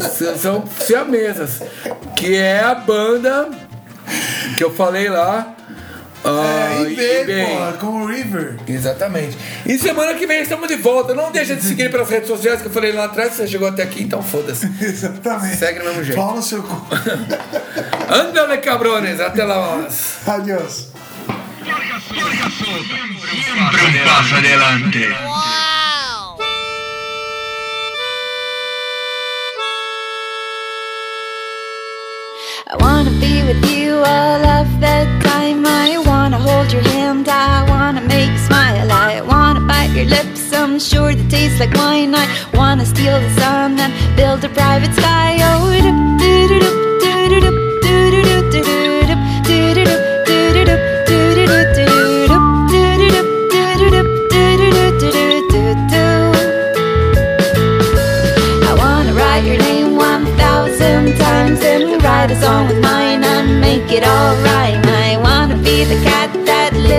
S2: S- São siamesas. Que é a banda que eu falei lá Ah,
S3: é, eBay,
S2: eBay.
S3: porra, com o River.
S2: Exatamente. E semana que vem estamos de volta. Não deixa de seguir pelas redes sociais que eu falei lá atrás. Você chegou até aqui, então foda-se.
S3: Exatamente.
S2: Segue do mesmo jeito.
S3: Pau no seu cu.
S2: Andale, cabrones. Até lá.
S3: Adiós.
S7: Siempre un paso adelante.
S6: I wanna be with you all of the your lips, I'm sure they taste like wine. I wanna steal the sun and build a private sky. Oh, do do do do do do times and write a song with mine and make it all right. I wanna be the cat.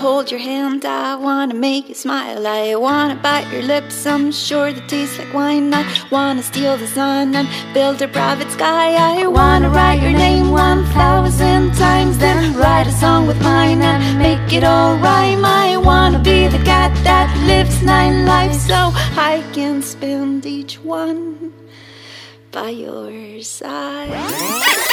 S6: hold your hand. I wanna make you smile. I wanna bite your lips. I'm sure they taste like wine. I wanna steal the sun and build a private sky. I wanna write your name one thousand times, then write a song with mine and make it all rhyme. I wanna be the cat that lives nine lives so I can spend each one by your side.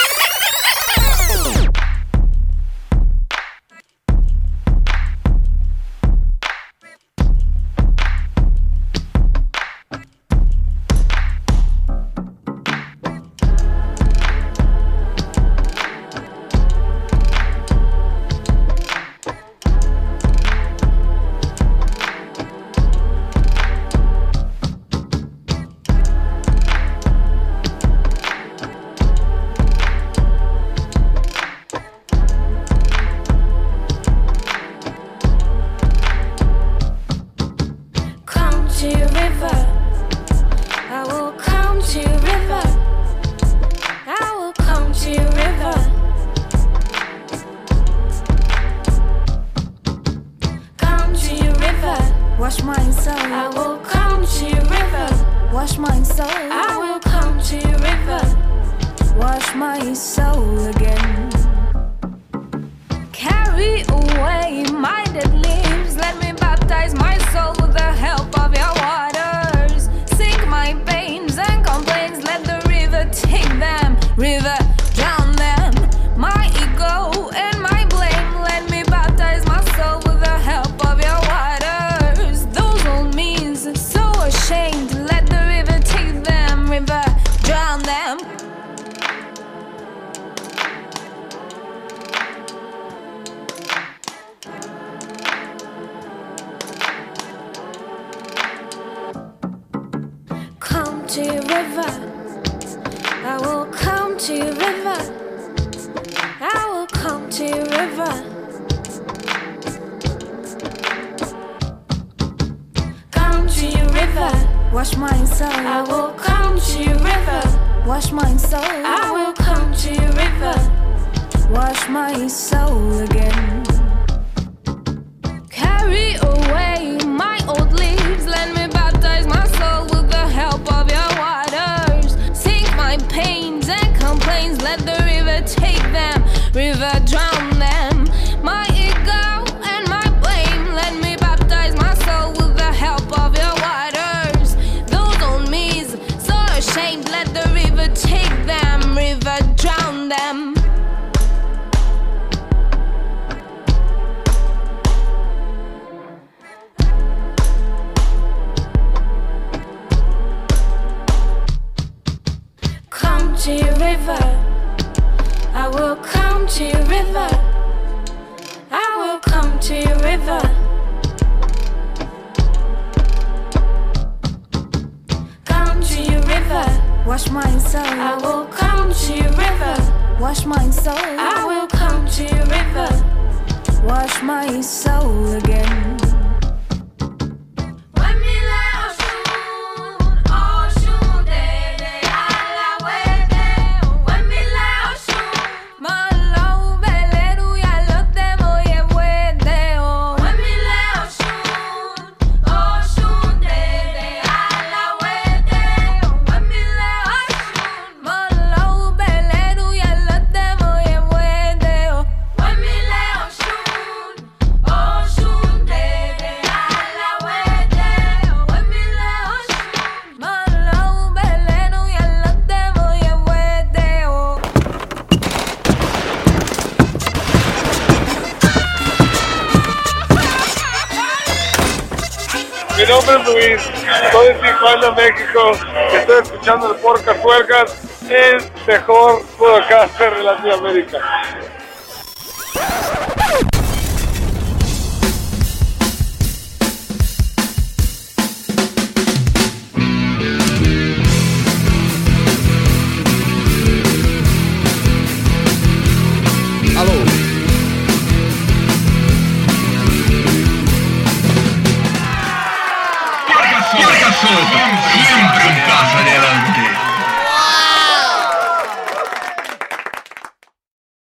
S8: Soul.
S6: I will come to your river.
S8: Wash my soul
S9: Huercas, el mejor podcaster de Latinoamérica.